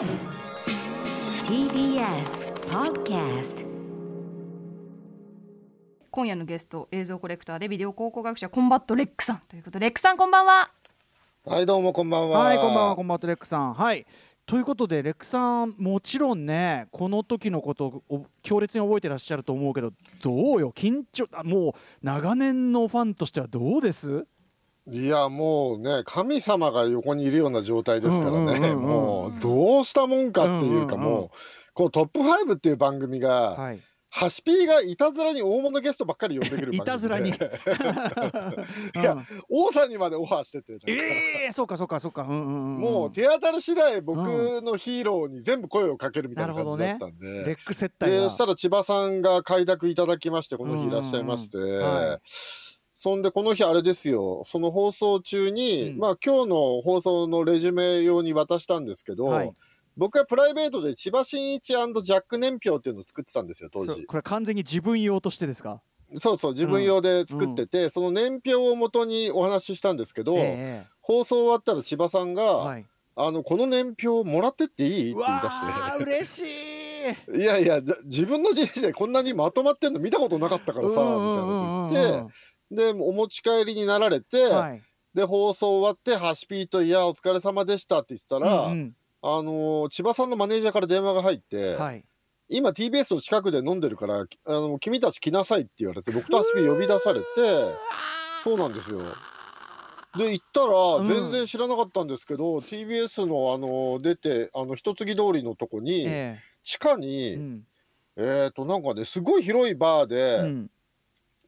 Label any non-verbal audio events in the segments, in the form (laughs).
TBS Podcast 今夜のゲスト映像コレクターでビデオ考古学者コンバットレックさんということでレックさんこんばんははいどうもこんばんは。はい、こんばんは、こんばんは、レックさん。はい。ということで、レックさん、もちろんね、この時のことを強烈に覚えてらっしゃると思うけど、どうよ、緊張、あもう長年のファンとしてはどうです？いやもうね神様が横にいるような状態ですからね、もうどうしたもんかっていうか、もうこうトップ5っていう番組が、はい。ハシピーがいたずらに大物ゲストばっかり呼んでくる番組で。(laughs) いたずらに。(laughs) いやうん。王さんにまでオファーしてて、ええそうか、そうか、そうか。うんうんうんうん。もう手当たり次第僕のヒーローに全部声をかけるみたいな感じだったんで。レック接待が。でそしたら千葉さんが快諾いただきましてこの日いらっしゃいまして、うんうん。はいそんでこの日あれですよ。その放送中に、うん。まあ今日の放送のレジュメ用に渡したんですけど、はい。僕はプライベートで千葉真一ジャック年表っていうのを作ってたんですよ当時。これ完全に自分用としてですか？そうそう自分用で作ってて、その年表をもとにお話ししたんですけど、え放送終わったら千葉さんが、えはい。あのこの年表もらってっていいってう言い出して。嬉しい。(laughs) いやいや、自分の人生こんなにまとまってんの見たことなかったからさ、みたいなこと言って、で、お持ち帰りになられて、はい。で、放送終わって、ハシピーと、いや、お疲れ様でしたって言ってたら、うんあのー千葉さんのマネージャーから電話が入って、うんはい。今 TBS の近くで飲んでるから、きあの君たち来なさいって言われて、僕とハシピー呼び出されて、そうなんですよ。で、行ったうんら、全然知らなかったんですけど、TBS の、あのー出て、あの、一継ぎ通りのとこに、え地下えに、うんえっ、と、なんかね、すごい広いバーで、うん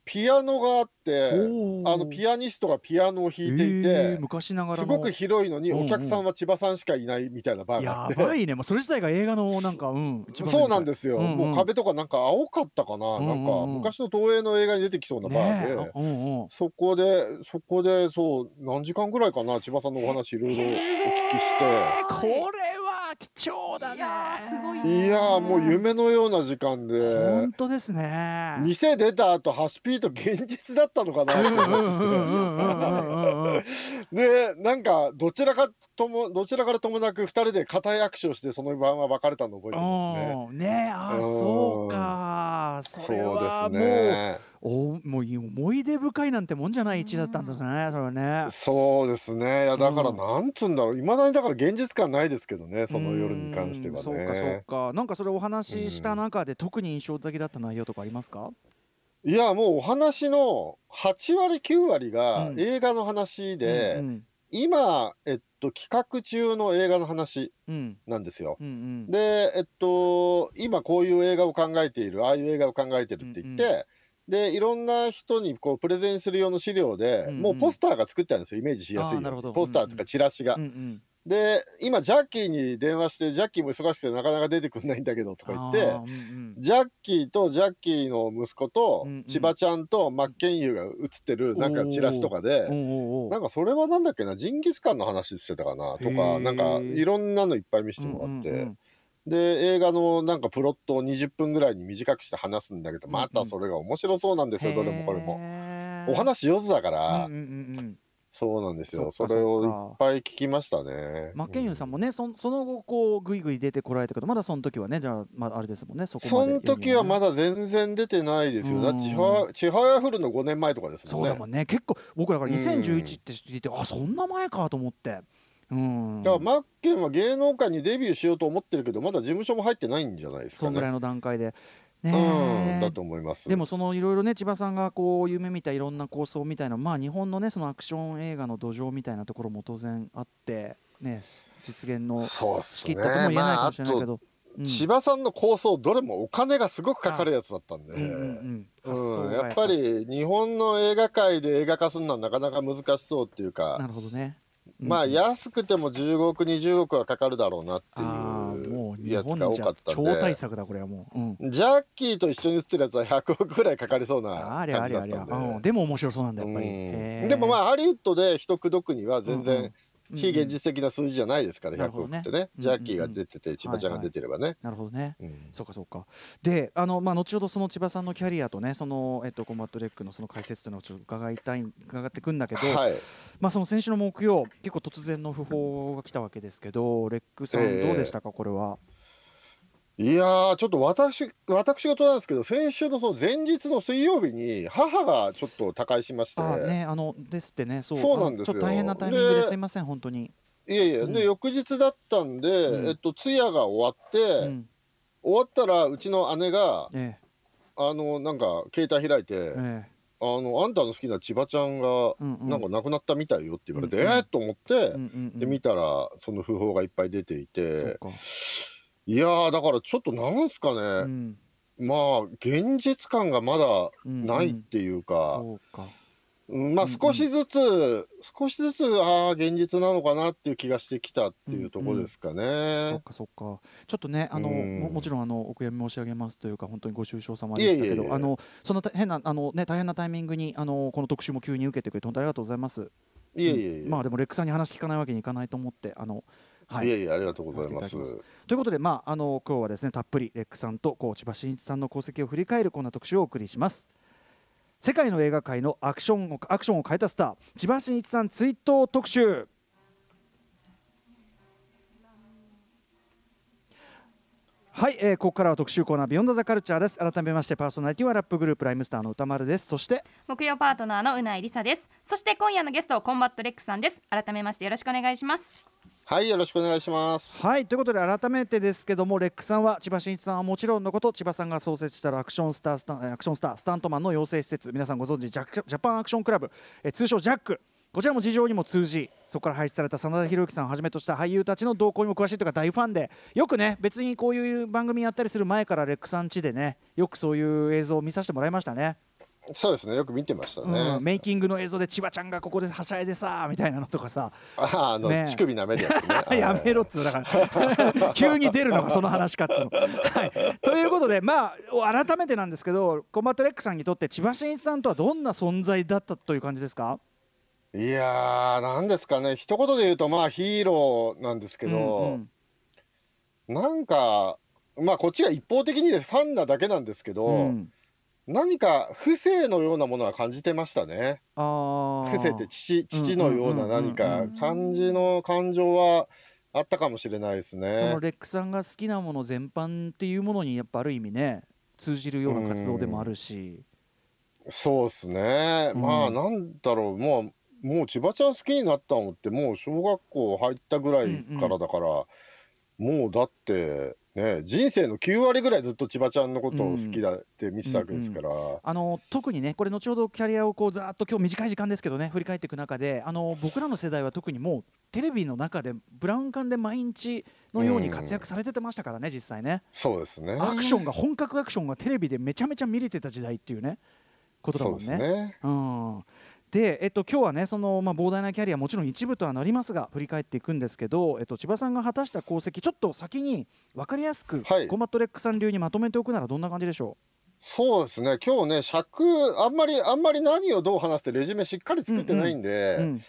ピアノがあって、あのピアニストがピアノを弾いていえてー、昔ながらの。すごく広いのにうんうん。お客さんは千葉さんしかいないみたいなバーがあって、やばいね。もうそれ自体が映画のなんかうんそうなんですよ、うんうん。もう壁とかなんか青かったかな、うんうんなんか昔の東映の映画に出てきそうなバーで、ねえ。うんうん。そこでそこでそう何時間ぐらいかな。千葉さんのお話いろいろお聞きして。これは貴重だね。いやーすごいいやーもう夢のような時間で。本当ですね。店出た後ハシピーと現実だったのかな (laughs) でなんかどちらかともどちらからともなく2人で固い握手をしてその晩は別れたのを覚えてますね。うんねえあうんそうか。それはですもうね。おもう思い出深いなんてもんじゃない一だったんですねそれはねそうですね。いやだからうんなんつうんだろう。いまだにだから現実感ないですけどね。その夜に関してはうんそうかそうね。かなんかそれお話しした中で特に印象的だった内容とかありますか？いやもうお話の8割9割がうん映画の話で、うん今えっと企画中の映画の話うんなんですよ。うんうんで、えっと、今こういう映画を考えている、ああいう映画を考えてるって言って、うんで、いろんな人にこうプレゼンする用の資料で、うんうん。もうポスターが作ってあるんですよ、イメージしやすいポスターとかチラシが。うんうん。で、今、ジャッキーに電話して、ジャッキーも忙しくてなかなか出てくんないんだけどとか言ってうんうん。ジャッキーとジャッキーの息子と千葉ちゃんとマッケンユーが写ってるなんかチラシとかで、なんかそれはなんだっけな、ジンギスカンの話してたかなとか、なんかいろんなのいっぱい見せてもらって、うんうんうんで、映画のなんかプロットを20分ぐらいに短くして話すんだけど、またそれが面白そうなんですよ、どれもこれも。お話上手だから、うんうんうんうんそうなんですよ。それをいっぱい聞きましたね。マッケンユーさんもね、そその後こうぐいぐい出てこられたけどまだその時はねじゃあまだあれですもんねそこまでその時はまだだ全然出てないですよ。だってうんちは、やふるの5年前とかですもんね。そうだもんね結構僕だからうん2011って聞いて、あそんな前かと思ってうん。だからマッケンは芸能界にデビューしようと思ってるけど、まだ事務所も入ってないんじゃないですかね。そんぐらいの段階で。ねうん、えだと思います。でもそのいろいろね千葉さんがこう夢見たいろんな構想みたいなまあ日本のねそのアクション映画の土壌みたいなところも当然あってね実現のそうっ仕すね。切ったとも言えないかもしれないけど、うん。千葉さんの構想、どれもお金がすごくかかるやつだったんで。うんうんやっぱり。日本の映画界で映画化するのはなかなか難しそうっていうなか、るほどねまあうん。安くても10億20億はかかるだろうなっていうやつが多かったん超大で作だこれはもう、うん、ジャッキーと一緒に写ってるやつは100億ぐらいかかりそうな感ありゃありゃ、じだったんで。うん、でも面白そうなんだやっぱり、でもまあハリウッドで人口説くには全然うん非現実的な数字じゃないですから、100なるほどね。億ってね、うんジャッキーが出てて、千葉ちゃんが出てればね。なるほどね。うん。そうかそうか。であの、まあ、後ほどその千葉さんのキャリアとねその、えっと、コンバットレックのその解説というのをちょっと伺いたい伺ってくんだけど、はい、まあ、その先週の木曜結構突然の訃報が来たわけですけどレックさんええどうでしたか、これは。いやー、ちょっと私、私事なんですけど、先週のその前日の水曜日に、母がちょっと他界しまして、あねあのですってねそうそうなんですよ。あのちょっと大変なタイミングでですいません本当に。いえいえ、うん。で翌日だったんで、うん。えっと、通夜が終わって、うん。終わったら、うちの姉が、えあの、なんか、携帯開いて、ええ。あの、あんたの好きな千葉ちゃんが、えうんうん。なんか亡くなったみたいよって言われて、うんうんえー、と思って、うんうんうん。で見たらその訃報がいっぱい出ていそうてかいやーだからちょっとなんすかね、うん。まあ現実感がまだうんないっていうか、そうか。うんまあうんうん。少しずつ、少しずつああ現実なのかなっていう気がしてきたっていうところですかそうね。かそうか。ちょっとねあのうん。ももちろんあのお悔やみ申し上げますというか本当にご愁傷様でしたけどあのそのた変なあのね大変なタイミングにあのこの特集も急に受けてくれて本当にありがとうございます。いえいえ、うん。まあでもレックさんに話聞かないわけにいかないと思ってあのはい。いえいえありがとうございます。ということで、まあ、あの今日はですねたっぷりレックさんとこう千葉真一さんの功績を振り返るこんな特集をお送りします。世界の映画界のアクションをアクションを変えたスター千葉真一さん追悼特集。はい、えー、ここからは特集コーナービヨンドザカルチャーです。改めましてパーソナリティはラップグループライムスターの宇多丸です。そして木曜パートナーの宇内梨沙です。そして今夜のゲストコンバットレックさんです。改めましてよろしくお願いしますはいよろしくお願いします。はいということで改めてですけどもレックさんは千葉真一さんはもちろんのこと千葉さんが創設したアクションスタースタンアクションスタースタントマンの養成施設。皆さんご存知ジャ、ジャパンアクションクラブ、え通称ジャック。こちらも事情にも通じそこから輩出された真田広之さんをはじめとした俳優たちの動向にも詳しいというか大ファンでよくね別にこういう番組やったりする前からレックさん家でねよくそういう映像を見させてもらいましたね。そうですね。よく見てましたね。うん、メイキングの映像で千葉ちゃんがここではしゃいでさみたいなのとかさ。あーあの、ね。乳首舐めるやつね。(laughs) やめろっつうのだから。(laughs) 急に出るのがその話かっつうの。はい、ということでまあ改めてなんですけどコンバットレックさんにとって千葉真一さんとはどんな存在だったという感じですか？いやーなんですかね。一言で言うとまあヒーローなんですけど。うんうん。なんか、まあ、こっちが一方的にです。ファンなだけなんですけど、うん何か不正のようなものは感じてましたね。あー不正って父父のような何うんかうん感じの感情はあったかもしれないですそねの。レックさんが好きなもの全般っていうものにやっぱある意味ね通じるような活動でもあるし、そうですね。まあうんなんだろうもうもう千葉ちゃん好きになったのってもう小学校入ったぐらいからだから、もうだってね人生の9割ぐらいずっと千葉ちゃんのことを好きだって見てたわけですから。あの特にねこれ後ほどキャリアをこうざーっと今日短い時間ですけどね振り返っていく中であの僕らの世代は特にもうテレビの中でブラウン管で毎日のように活躍されててましたからね実際ねそうですね。アクションが本格アクションがテレビでめちゃめちゃ見れてた時代っていうねことだそうですもんね。ね。うんで、えっと、今日はねその、まあ、膨大なキャリアもちろん一部とはなりますが振り返っていくんですけど、えっと、千葉さんが果たした功績ちょっと先に分かりやすく、はい。コンバットレックさん流にまとめておくならどんな感じでしょそうですね。今日ね尺あんまりあんまり何をどう話すってレジュメしっかり作ってないんで。う、うん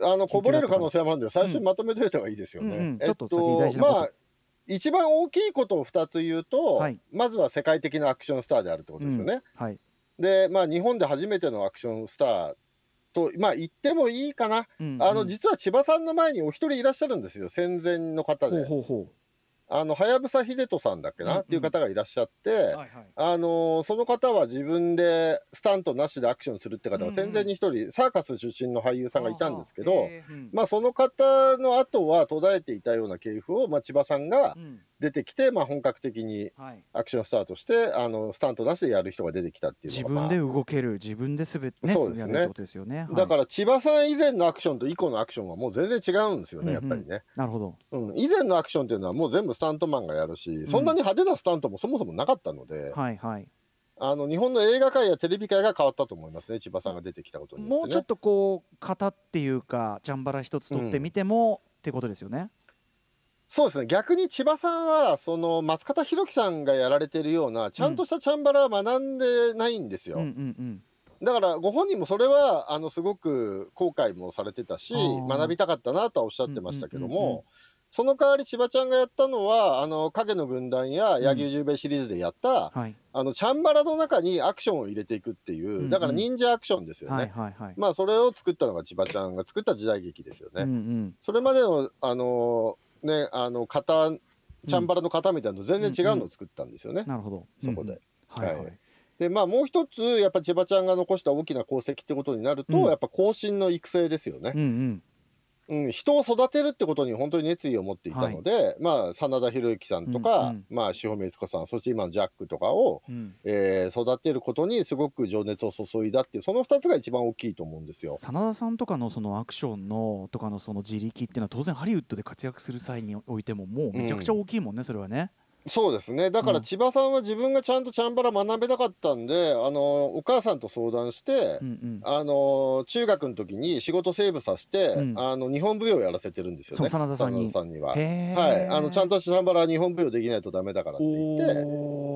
あのこぼれる可能性もあるんで最初にまとめておいた方がいいですよね。うんうん。えっちょっとと。まあ一番大きいことを2つ言うと、はい。まずは世界的なアクションスターであるってことですよね。はいでまあ日本で初めてのアクションスターとまあ言ってもいいかな、うんあのうん実は千葉さんの前にお一人いらっしゃるんですよ。戦前の方ほうで。ほうほあのはやぶさ秀人さんだっけな、うんうん。っていう方がいらっしゃって。う。はいはい。あのーその方は自分でスタントなしでアクションするって方うんうん。が戦前に一人、サーカス出身の俳優さんがいたんですけど、へーうんまあ、その方の後は途絶えていたような系譜を、まあ、千葉さんがうん出てきて、まあ、本格的にはいアクションスターとしてあのスタントなしでやる人が出てきたっていう自分で動ける自分で滑ってねそうですねやるってことですよね。だからら千葉さん以前のアクションと以降のアクションはもう全然違うんですよね、やっぱりね、なるほど。うん。以前のアクションっていうのはもう全部スタントマンがやるし、そんなに派手なスタントもそもそもなかったので、はいはい。あの日本の映画界やテレビ界が変わったと思いますね、千葉さんが出てきたことによって、ね。もうちょっとこう型っていうかチャンバラ一つ取ってみても、ってことですよね。そうですね逆に千葉さんはその松方弘樹さんがやられてるようなちゃんとしたチャンバラは学んでないんですよ。うんうんうん。だからご本人もそれはあのすごく後悔もされてたし学びたかったなとはおっしゃってましたけども、うんうんうんうんその代わり千葉ちゃんがやったのはあの影の軍団やん柳生十兵衛シリーズでやった、はいあのチャンバラの中にアクションを入れていくっていう、うんうんだから忍者アクションですよね。はいはいはい。まあそれを作ったのが千葉ちゃんが作った時代劇ですよね。うんうんそれまでのあのねあの型チャンバラの型みたいなのと全然違うのを作ったんですよね。なるほど。そこで。はいははいい。でまあもう一つやっぱ千葉ちゃんが残した大きな功績ってことになると、うんやっぱ後進の育成ですよねう。んうん、人を育てるってことに本当に熱意を持っていたので、まあ真田広之さんとか、うんうんまあ塩見悦子さんそして今のジャックとかを、うんうん。えー育てることにすごく情熱を注いだっていうその2つが一番大きいと思うんですよ。真田さんとかのそのアクションのとかのその自力っていうのは当然ハリウッドで活躍する際においてももうめちゃくちゃ大きいもんね、それはね。そうですね。だかうん。ら千葉さんは自分がちゃんとチャンバラ学べなかったんであのお母さんと相談して、うんうん。あの中学の時に仕事セーブさせて、うん。あの日本舞踊をやらせてるんですよね。真田さんに。さんには。はい、あのちゃんとチャンバラは日本舞踊できないとダメだからって言って。だか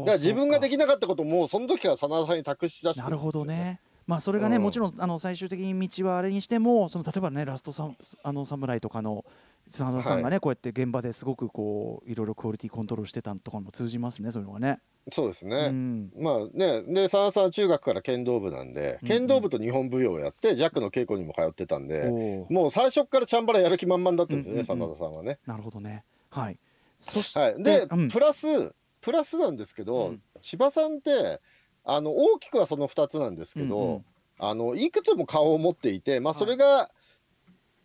ら自分ができなかったこともその時から真田さんに託し出してかなるほどよね。まあそれがね、うん。もちろんあの最終的に道はあれにしてもその例えばねラストサムあの侍とかの真田さんがね、こうやって現場ですごくこういろいろクオリティコントロールしてたとかも通じますねそれはね。そうですね、うん。まあねで真田さんは中学から剣道部なんで、うん剣道部と日本舞踊をやってジャックの稽古にも通ってたんで、もう最初からチャンバラやる気満々だったんですよね、真田さんはね。なるほどね。はい。そして、はい、で、うん。プラスプラスなんですけど、うん。千葉さんってあの大きくはその2つなんですけど、うんうん。あのいくつも顔を持っていて、まあ、はい。それが、い、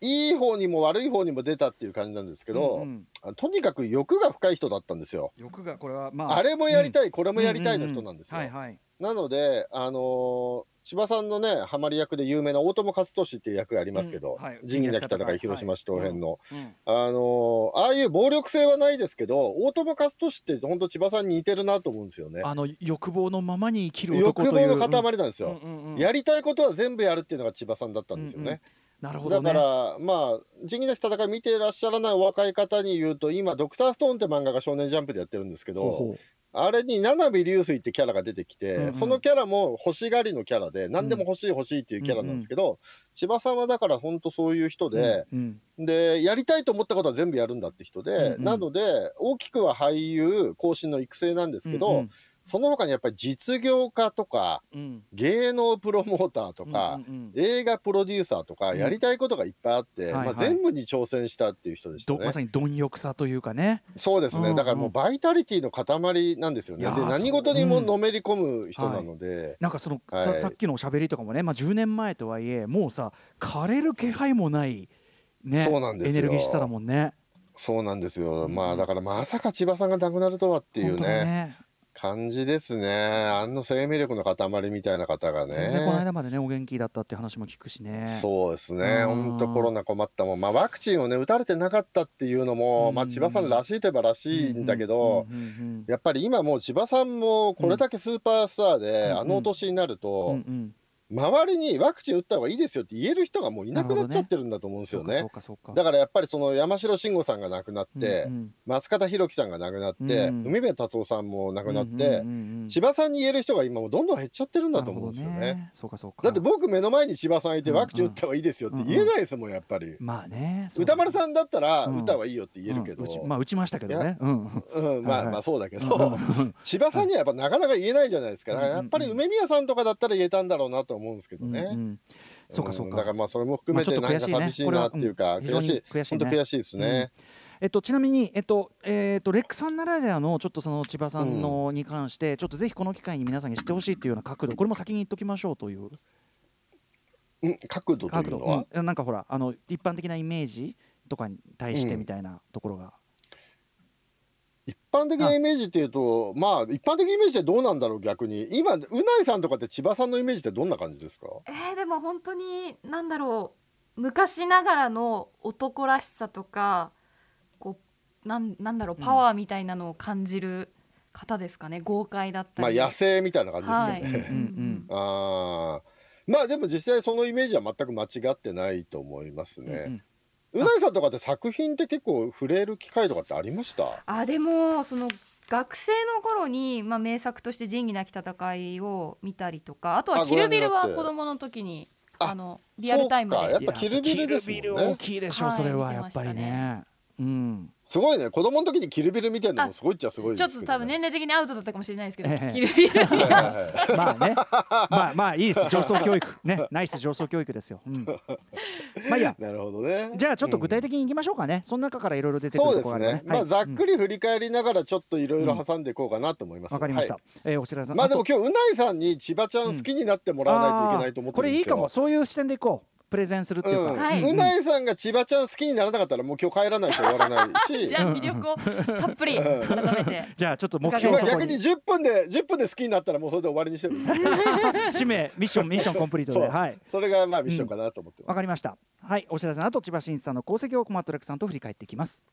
い方にも悪い方にも出たっていう感じなんですけど、うんうんあとにかく欲が深い人だったんですよ。欲がこれはまあれもやりい、たい、これこもやりたいの人なんですよ。はいはい。なので、あのー千葉さんのね、ハマり役で有名な大友克俊っていう役がありますけど、うんはい仁義なき戦い広島市東編の、うんあのーああいう暴力性はないですけど、大友克俊って本当千葉さんに似てるなと思うんですよね。あの欲望のままに生きる欲望の塊なんですよ。うんうんうんやりたいことは全部やるっていうのが千葉さんだったんですよね。なるほどね。だから、まあ、仁義なき戦い見ていらっしゃらないお若い方に言うと、今、ドクターストーンって漫画が少年ジャンプでやってるんですけど、あれに七海流水ってキャラが出てきて、うんうん。そのキャラも欲しがりのキャラで、何でも欲しい欲しいっていうキャラなんですけど、千葉さんはだから本当そういう人で、うんで、やりたいと思ったことは全部やるんだって人で、うんうん。なので、大きくは俳優、後進の育成なんですけど、うんその他にやっぱり実業家とか、うん。芸能プロモーターとか、うんうんうん。映画プロデューサーとかうん。やりたいことがいっぱいあって、はいはい。まあ、全部に挑戦したっていう人でしたね。どまさに貪欲さというかね。そうですね、うんうん。だからもうバイタリティの塊なんですよね。で何事にものめり込む人なので、なんかその、はい。ささっきの喋りとかもね、まあ、10年前とはいえもうさ枯れる気配もない、ね、そうなんですよ。エネルギッシュさだもんね。そうなんですよ、うん。まあだからまさか千葉さんが亡くなるとはっていうね感じですね。あの生命力の塊みたいな方が全然このね。間までねお元気だったっていう話も聞くしね。そうですね、うん。本当コロナ困ったもん、まあ、ワクチンをね、打たれてなかったっていうのも、うん。まあ、千葉さんらしいといえばらしいんだけど、やっぱり今もう千葉さんもこれだけスーパースターで、うんあのお年になるうんと、うんうん周りにワクチン打った方がいいですよって言える人がもういなくなっちゃってるんだと思うんですよね。そうかそうかそうか。だからやっぱりその山城慎吾さんが亡くなって、うんうん松方弘樹さんが亡くなって、うん海辺達夫さんも亡くなって、うんうんうんうん千葉さんに言える人が今もうどんどん減っちゃってるんだと思うんですよね。なるほどそうかそうか。だって僕目の前に千葉さんいてうんワクチン打った方がいいですよって言えないですもんやっぱり。まあね。歌丸さんだったらうん打った方がいいよって言えるけど、うん打ちまあ打ちましたけどね。うんうん、まあまあそうだけうんど、うん千葉さんにはやっぱなかなか言えないじゃないですか。だからやっぱりうんうん梅宮さんとかだったら言えたんだろうなと思うんですけどね。うんうん。そうかそうか。ん。だからまあそれも含めてまあなんか寂しいなっていうか、これはうん悔しい、悔しいね。本当悔しいですね。えっと、ちなみに、えっとえっと、レックさんならではのちょっとその千葉さんのに関して、ちょっとぜひこの機会に皆さんに知ってほしいっていうような角度これも先に言っときましょうという。うん、角度というのは、うんなんかほらあの一般的なイメージとかに対してみたいなところが、一般的なイメージっていうと、まあ一般的イメージってどうなんだろう逆に。今うないさんとかって千葉さんのイメージってどんな感じですか？えー、でも本当に何だろう昔ながらの男らしさとかこうなんなんだろううんパワーみたいなのを感じる方ですかね、豪快だったりまあ野生みたいな感じですよね。うんうんああ、まあでも実際そのイメージは全く間違ってないと思いますうんうんね。うないさんとかって作品って結構触れる機会とかってありました？あでもその学生の頃に、まあ、名作として仁義なき戦いを見たりとかあとはあキルビルは子供の時にああのリアルタイムそうかやでっぱキルビルですもんねキルビル大きいでしょ、はいそれはやっぱりねね。うん。すごいね。子供の時にキルビル見てるのもあすごいっちゃすごいちょっですけど、ね、と多分年齢的にアウトだったかもしれないですけど、ええ。キルビルはいはいはい。まあね、まあまあいいです、(laughs) 上層教育、ね、(laughs) ナイス上層教育ですよ。うん、(laughs) まあいいや、なるほどね。じゃあちょっと具体的にいきましょうかね、その中からいろいろ出てくるそうですところがあるね、まあざっくり。り振り返りながらちょっといろいろ挟んでいこうかなと思います、わかりました。はえーお知らせ。いまあでもと。今日うないさんに千葉ちゃん好きになってもらわないといけないと思ってこるんですよ、れいいかも、そういう視点でいこう。プレゼンするっていうか。うん。はい。うんないさんが千葉ちゃん好きにならなかったらもう今日帰らないと終わらないし。(laughs) じゃあ魅力をたっぷりうん。改めて。じゃあちょっと目標をそこ逆に。に10分で10分で好きになったらもうそれで終わりにしてる。(laughs) 使命ミッション (laughs) ミッションコンプリートで。はい。それがまあミッションかなと思ってます、わかりました。はい。お知らせの後千葉真一さんの功績をコンバットレックさんと振り返っていきます。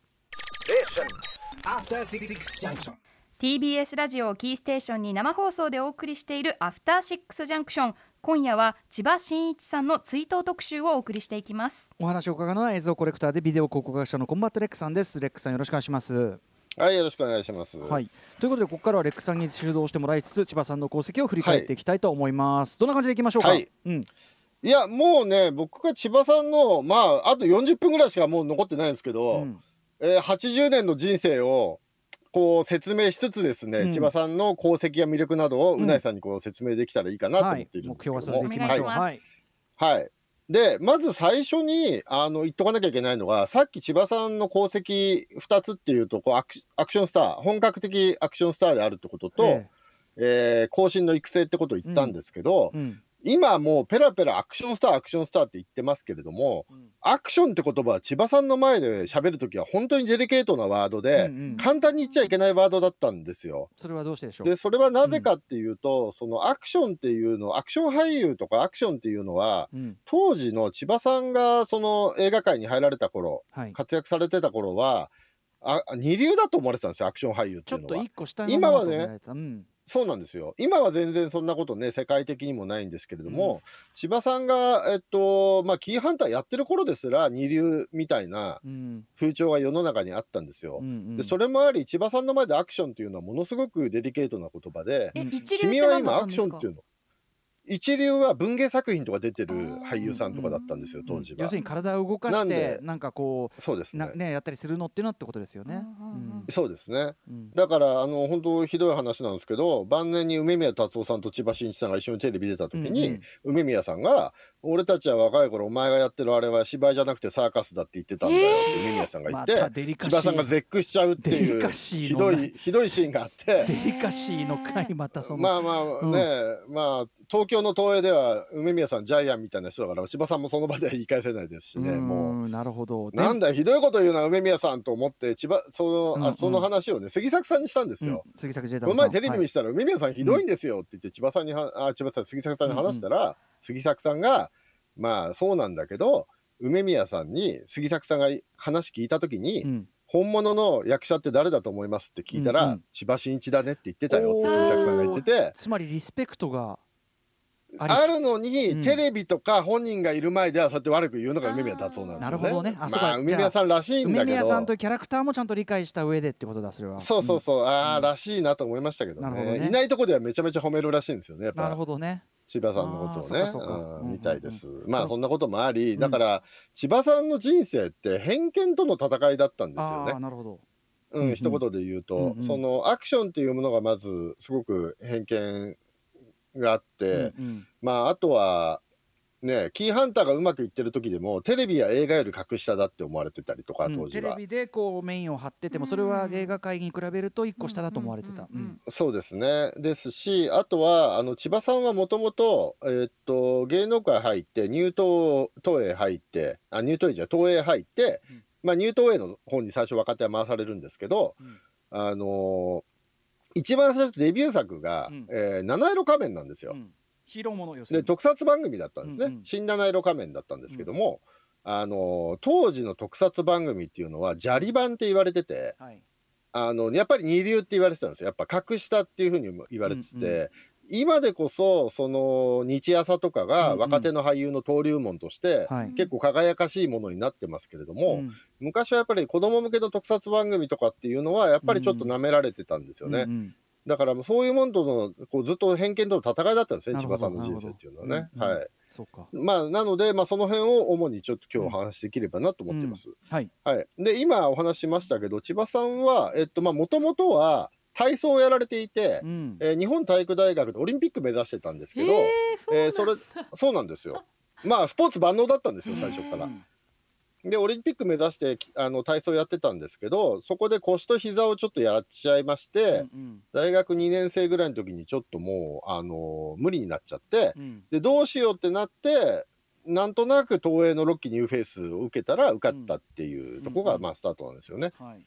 After Six Junction. TBS ラジオをキーステーションに生放送でお送りしているアフターシックスジャンクション今夜は千葉真一さんの追悼特集をお送りしていきます。お話を伺うのは映像コレクターでビデオ考古学者のコンバットレックさんです。レックさんよろしくお願いします。はいよろしくお願いします、はい。ということでここからはレックさんに主導してもらいつつ千葉さんの功績を振り返っていきたいと思います、どんな感じでいきましょうか、はい。うん。いやもうね僕が千葉さんのまああと40分ぐらいしかもう残ってないんですけど、うん。えー80年の人生をこう説明しつつですね、うん。千葉さんの功績や魅力などをうないさんにこう説明できたらいいかなとはい。思っているん目ですけど。も、標はそれでいきましょう。お願いします。はい。はい。で、まず最初に、あの、言っとかなきゃいけないのが、さっき千葉さんの功績2つっていうと、こうアクシ、アクションスター、本格的アクションスターであるってことと、ええ。ー後進の育成ってことを言ったんですけど、えうん今もうペラペラアクションスター、アクションスターって言ってますけれども、アクションって言葉は千葉さんの前で喋るときは本当にデリケートなワードで、うんうん。簡単に言っちゃいけないワードだったんですよ。それはどうしてでしょう？でそれはなぜかっていうと、そのアクションっていうのアクション俳優とかアクションっていうのはうん。当時の千葉さんがその映画界に入られた頃はい。活躍されてた頃はあ二流だと思われてたんですよアクション俳優ってちょっというのは。一個下の今はねうんそうなんですよ。今は全然そんなことね世界的にもないんですけれども、千葉さんがえっとまあキーハンターやってる頃ですら二流みたいなうん。風潮が世の中にあったんですよ。うんうん。でそれもあり千葉さんの前でアクションっていうのはものすごくデリケートな言葉で、君は今アクションっていうの一流は文芸作品とか出てる俳優さんとかだったんですよ当時は。要する。に体を動かなんしてでなんかこそうですね。ねやったりするのっていうのはってことですよね。うんうんうんそうですね。うん。だからあの本当ひどい話なんですけど晩年に梅宮達夫さんと千葉真一さんが一緒にテレビ出た時に、うんうん。梅宮さんが「俺たちは若い頃お前がやってるあれは芝居じゃなくてサーカスだって言ってたんだよ」って梅宮さんが言って、またデリカシー。千葉さんが絶句しちゃうっていうひのどいひどいシーンがあって。デリカシーの回またその、まあまあうん。ね、まあ東京の東映では梅宮さんジャイアンみたいな人だから千葉さんもその場では言い返せないですしね、うんもう。なるほど。でなんだよひどいこと言うな梅宮さんと思って千葉その,、うんうん。あその話をね杉作さんにしたんですよ。うん杉作この前テレビ見せたら、梅宮さんひどいんですよって言って千葉さんにはあ千葉さん杉作さんに話したら、杉作さんがまあそうなんだけど梅宮さんに杉作さんが話聞いた時に、うん本物の役者って誰だと思いますって聞いたら、うんうん千葉真一だねって言ってたよって杉作さんが言ってて。つまりリスペクトがあるのに、うんテレビとか本人がいる前ではそうやって悪く言うのが梅宮達夫なんですよね。なるほどねあそうかまあ梅宮さんらしいんだけど。梅宮さんとキャラクターもちゃんと理解した上でってことだそれは。そうそうそう、ああ、うんらしいなと思いましたけどねねいないとこではめちゃめちゃ褒めるらしいんですよね。なるぱほどね。千葉さんのことをねうんうんみたいです。まあそんなこともあり、うん。だから千葉さんの人生って偏見との戦いだったんですよね。なるほど。ううんん、一言で言うと、うんうん。そのアクションっていうものがまずすごく偏見があって、うんうん。まああとはねキーハンターがうまくいってる時でもテレビや映画より格下だって思われてたりとかうん当時は、テレビでこうメインを張っててもそれは映画界に比べると一個下だと思われてた。そうですね。ですしあとはあの千葉さんはもともとえーっと芸能界入ってニュー東東映入ってあニュー東映じゃ東映入って、うん。まあニュー東映の方に最初若手は回されるんですけど、うん。あのー一番最初デビュー作が、うん。えー七色仮面なんですよ。うんヒーローものでに。特撮番組だったんですね、うんうん。新七色仮面だったんですけども、あの当時の特撮番組っていうのは砂利版って言われててはい。あのやっぱり二流って言われてたんですよ。やっぱ格下っていうふうにも言われてて、うんう今でこそその日朝とかがうんうん。若手の俳優の登竜門として、はい。結構輝かしいものになってますけれども、うん。昔はやっぱり子供向けの特撮番組とかっていうのはやっぱりちょっと舐められてたんですよね、うんうんだからもうそういうものとのこうずっと偏見との戦いだったんですね千葉さんの人生っていうのはね、なるほどはい。そうか。まあなので、まあ、その辺を主にちょっと今日お話しできればなと思ってます、はい。はい、で今お話ししましたけど千葉さんはえっとまあもともとは体操をやられていて、うん。えー日本体育大学でオリンピック目指してたんですけど、えー、えーそれそうなんですよ。まあスポーツ万能だったんですよ最初から。でオリンピック目指してきあの体操やってたんですけどそこで腰と膝をちょっとやっちゃいまして、うん大学2年生ぐらいの時にちょっともうあの無理になっちゃってうん。でどうしようってなってなんとなく東映のロッキーニューフェイスを受けたら受かったっていうとこが、うん。まあスタートなんですよね。はい。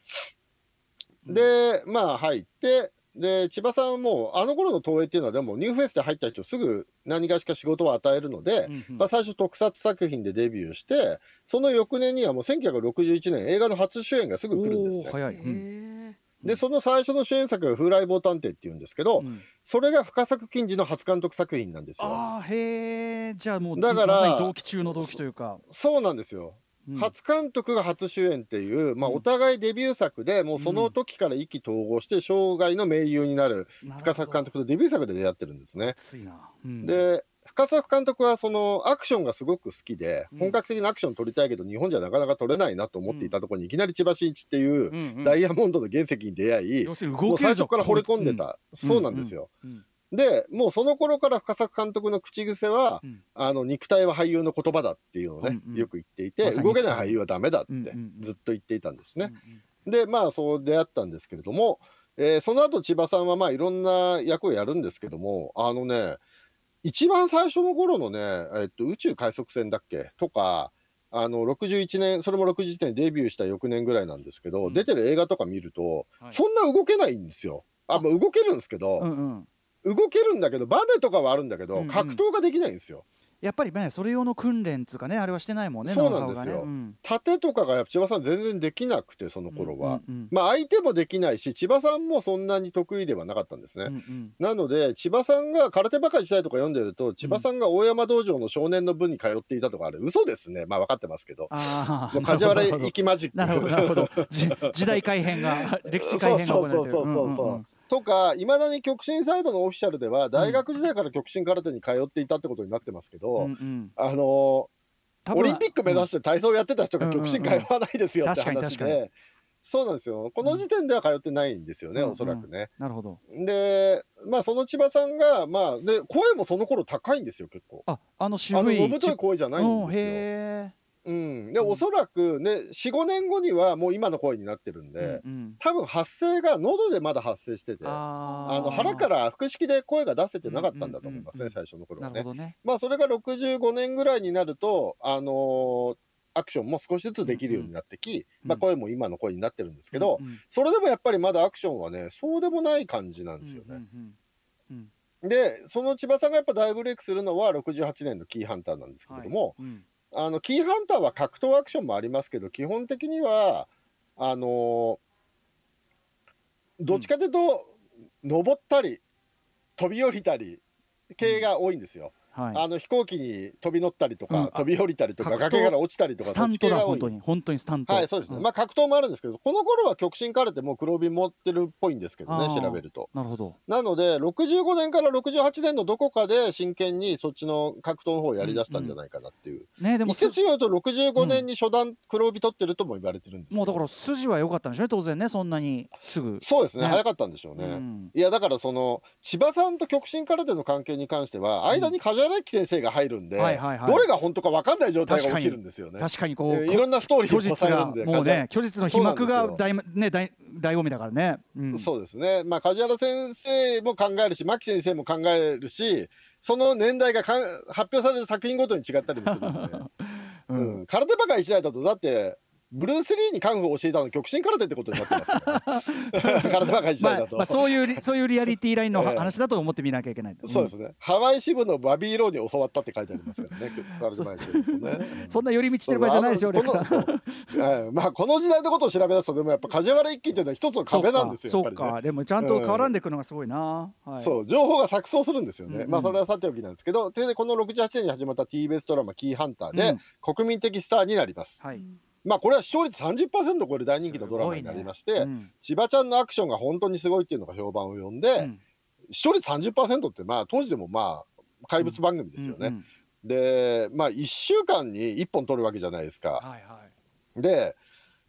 でまあ入ってで千葉さんはもうあの頃の東映っていうのはでもニューフェイスで入った人すぐ何がしか仕事を与えるので、うんうん。まあ、最初特撮作品でデビューしてその翌年にはもう1961年映画の初主演がすぐ来るんですね。早い、でその最初の主演作が「風来坊探偵」っていうんですけど、うん。それが深作金次の初監督作品なんですよ。ああへえじゃあもうだから同期中の同期というか、そうなんですよ、うん初監督が初主演っていう、まあ、うん。お互いデビュー作でもうその時から意気投合して生涯の盟友になる深作監督とデビュー作で出会ってるんですね。うん、で深作監督はそのアクションがすごく好きで、うん。本格的なアクション撮りたいけど日本じゃなかなか撮れないなと思っていたところにいきなり千葉真一っていうダイヤモンドの原石に出会い、もう最初から惚れ込んでた、そうなんですよ。うんでもうその頃から深作監督の口癖は、うん。あの肉体は俳優の言葉だっていうのをね、うんうん。よく言っていて、ま動けない俳優はダメだってうんうん。うんずっと言っていたんですね。うんでまあそう出会ったんですけれども、えーその後千葉さんはまあいろんな役をやるんですけどもあのね一番最初の頃のね、えっと、宇宙快速船だっけ？とかあの61年それも61年にデビューした翌年ぐらいなんですけど、うん。出てる映画とか見ると、はい。そんな動けないんですよ。あまあ動けるんですけど、うんうん動けるんだけどバネとかはあるんだけど、うんうん。格闘ができないんですよ。やっぱりねそれ用の訓練っつうかねあれはしてないもんねそうなんですよ。ね。うん。盾とかがやっぱ千葉さん全然できなくてその頃は、うんうん。まあ相手もできないし千葉さんもそんなに得意ではなかったんですね。うんうん。なので千葉さんが空手バカ時代とか読んでると千葉さんが大山道場の少年の部に通っていたとかあれ嘘ですね。まあ分かってますけど。ああもう梶原行きマジック。なるほどなるほど。じ (laughs) 時代改変が歴史改変が行われてる。そうそうそうそうそうんとかいまだに極真サイドのオフィシャルでは大学時代から極真空手に通っていたってことになってますけど、うんうんあの多分オリンピック目指して体操やってた人がうん極真通わないですよって話で。そうなんですよ。この時点では通ってないんですよね、うんおそらくね。なるほどで、まあその千葉さんが、まあ、で、声もその頃高いんですよ、結構。ああのあ渋いの、のぶとい声じゃないんうんですよ。へうん。で、うん。おそらくね、4、5年後にはもう今の声になってるんえで、うんうん。多分発声が喉でまだ発声してて、ああの腹からら腹式で声が出せてなかったんだと思いますね、うんうんうん。うん最初の頃はね。ね。まあそれが65年ぐらいになると、あのーアクションも少しずつできるようになってき、うん。まあ声も今の声になってるんですけど、うんうんそれでもやっぱりまだアクションはね、そうでもない感じなんですよね。うんうんうんで、その千葉さんがやっぱ大ブレイクするのは68年のキーハンターなんですけれども、はい。うんあのキーハンターは格闘アクションもありますけど、基本的には、あのーどっちかというと、登ったり、飛び降りたり系が多いんですよ。はい。あの飛行機に飛び乗ったりとか、うんあ飛び降りたりとか、崖から落ちたりとか、スタントだ。本当に。本当にスタント。はい、そうですね。ん。まあ格闘もあるんですけど、この頃は極真空手も黒帯持ってるっぽいんですけどね、調べると。なるほど。なので、65年から68年のどこかで真剣にそっちの格闘の方をやりだしたんじゃないかなっていう。ねでも一説によると65年に初段黒帯取ってるとも言われてるんですけど。もうだから筋は良かったんでしょうね当然ねそんなに。すぐ。そうですねね。早かったんでしょうね。うん。いやだからその千葉さんと極真空手の関係に関しては間に梶原一騎先生が入るんで、はいはいはい。どれが本当か分かんない状態が起きるんですよね。確かにこうえーいろんなストーリー虚を支えるんでもうね虚実の被膜が大ね大醍醐味だからね。うん。そうですね、まあ、梶原先生も考えるし、牧先生も考えるし、その年代がかん発表される作品ごとに違ったりもするんで、(laughs) ううん。ん、空手バカ一代だと、だって、ブルース・リーにカンフーを教えたの極真空手ってことになってますから、ね、(laughs) 空手若い時代だと、まあまあ、そういうリそういうリアリティラインのええ話だと思ってみなきゃいけない、んそうですね、ハワイ支部のバビーローに教わったって書いてありますからね。(laughs) ね。そんな寄り道してる場合じゃないですよ、レクさん。そう (laughs) はい。まあこの時代のことを調べ出すとでもやっぱ梶原一騎っていうのは一つの壁なんですよそうやっぱりね。か、でもちゃんと絡んでいくのがすごいな。はい、そう情報が錯綜するんですよね、うんうん。まあそれはさておきなんですけどでこの68年に始まった TBS ドラマ「キーハンターで」うん。国民的スターになります、はい。まあこれは視聴率30%を超える大人気のドラマになりまして、うん。千葉ちゃんのアクションが本当にすごいっていうのが評判を呼んで、うん。視聴率30%ってまあ当時でもまあ怪物番組ですよね、うんうんでまあ1週間に1本撮るわけじゃないですか、はいはい。で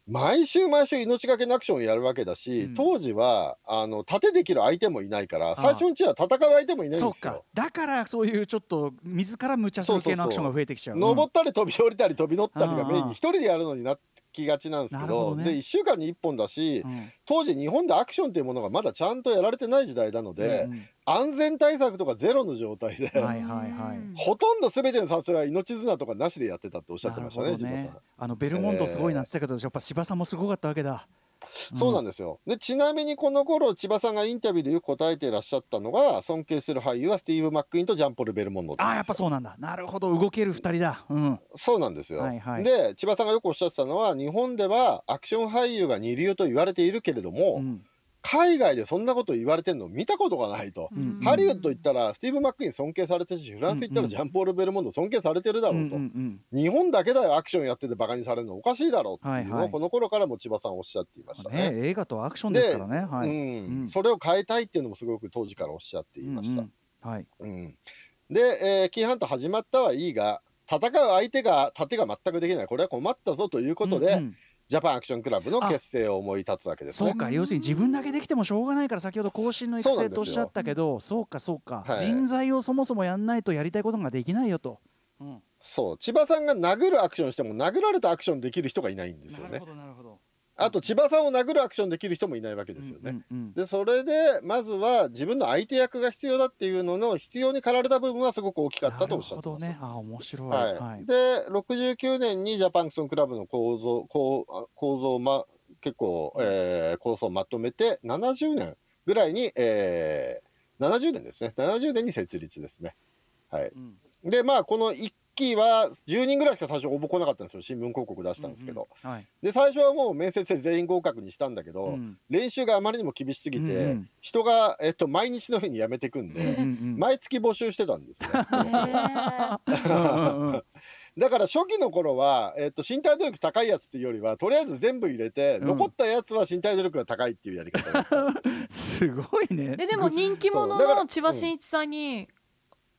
毎週毎週命がけのアクションをやるわけだし、うん。当時はあの盾できる相手もいないからあ最初のうちは戦う相手もいないんですよ。だからそういうちょっと自ら無茶する系のアクションが増えてきちゃう。登ったり飛び降りたり飛び乗ったりがメインに一人でやるのになきがちなんですけどね。で1週間に1本だし、うん。当時日本でアクションっていうものがまだちゃんとやられてない時代なので、うんうん。安全対策とかゼロの状態で、はいはいはい。ほとんど全ての撮影は命綱とかなしでやってたっておっしゃってましたねなるほど千葉さん。あのベルモンドすごいなって言ってたけど、やっぱ柴さんもすごかったわけだ。そうなんでですよ。でちなみにこの頃千葉さんがインタビューでよく答えていらっしゃったのが尊敬する俳優はスティーブ・マックイーンとジャンポル・ベルモンドああやっぱうそうなんだ。なるほど。動ける二人だ。うん。そうなんですよ、はいはい。で千葉さんがよくおっしゃってたのは日本ではアクション俳優が二流と言われているけれども、うん海外でそんなこと言われてるの見たことがないと、うんハリウッド行ったらスティーブ・マックイーン尊敬されてるしフランス行ったらジャンポール・ベルモンド尊敬されてるだろうと、うんうん日本だけだよアクションやっててバカにされるのおかしいだろうっていうのをはいはい。この頃からも千葉さんおっしゃっていましたね。ね映画とアクションですからね。はい。うん。うん。それを変えたいっていうのもすごく当時からおっしゃっていました。うんうん。はい。うん。で、えーキーハント始まったはいいが戦う相手が盾が全くできない。これは困ったぞということで、うんうんジャパンアクションクラブの結成を思い立つわけですねそう。か要するに自分だけできてもしょうがないから先ほど更新の育成とおっしゃったけどそうかそうか、はい人材をそもそもやんないとやりたいことができないよと。うんそう千葉さんが殴るアクションしても殴られたアクションできる人がいないんですよねなるほ。どなるほど。あと千葉さんを殴るアクションできる人もいないわけですよね。うんうんでそれでまずは自分の相手役が必要だっていうのの必要に駆られた部分はすごく大きかったとおっしゃってます。なるほどね。あ面白い。はいはい。で69年にジャパンアクションクラブの構造構あ構造を、ま、結構、えー構想をまとめて70年ぐらいに、えー70年ですね70年に設立ですね。はい、うんでまあこの1期は10人ぐらいしか最初応募来なかったんですよ。新聞広告出したんですけど、うんうんはい。で最初はもう面接で全員合格にしたんだけど、うん。練習があまりにも厳しすぎて、うんうん。人が、えっと、毎日のように辞めてくんで、うんうん毎月募集してたんですね。(laughs) (laughs) だから初期の頃は、えっと、身体能力高いやつっていうよりはとりあえず全部入れて、うん。残ったやつは身体能力が高いっていうやり方だった (laughs) すごいね。えでも人気者の千葉真一さんに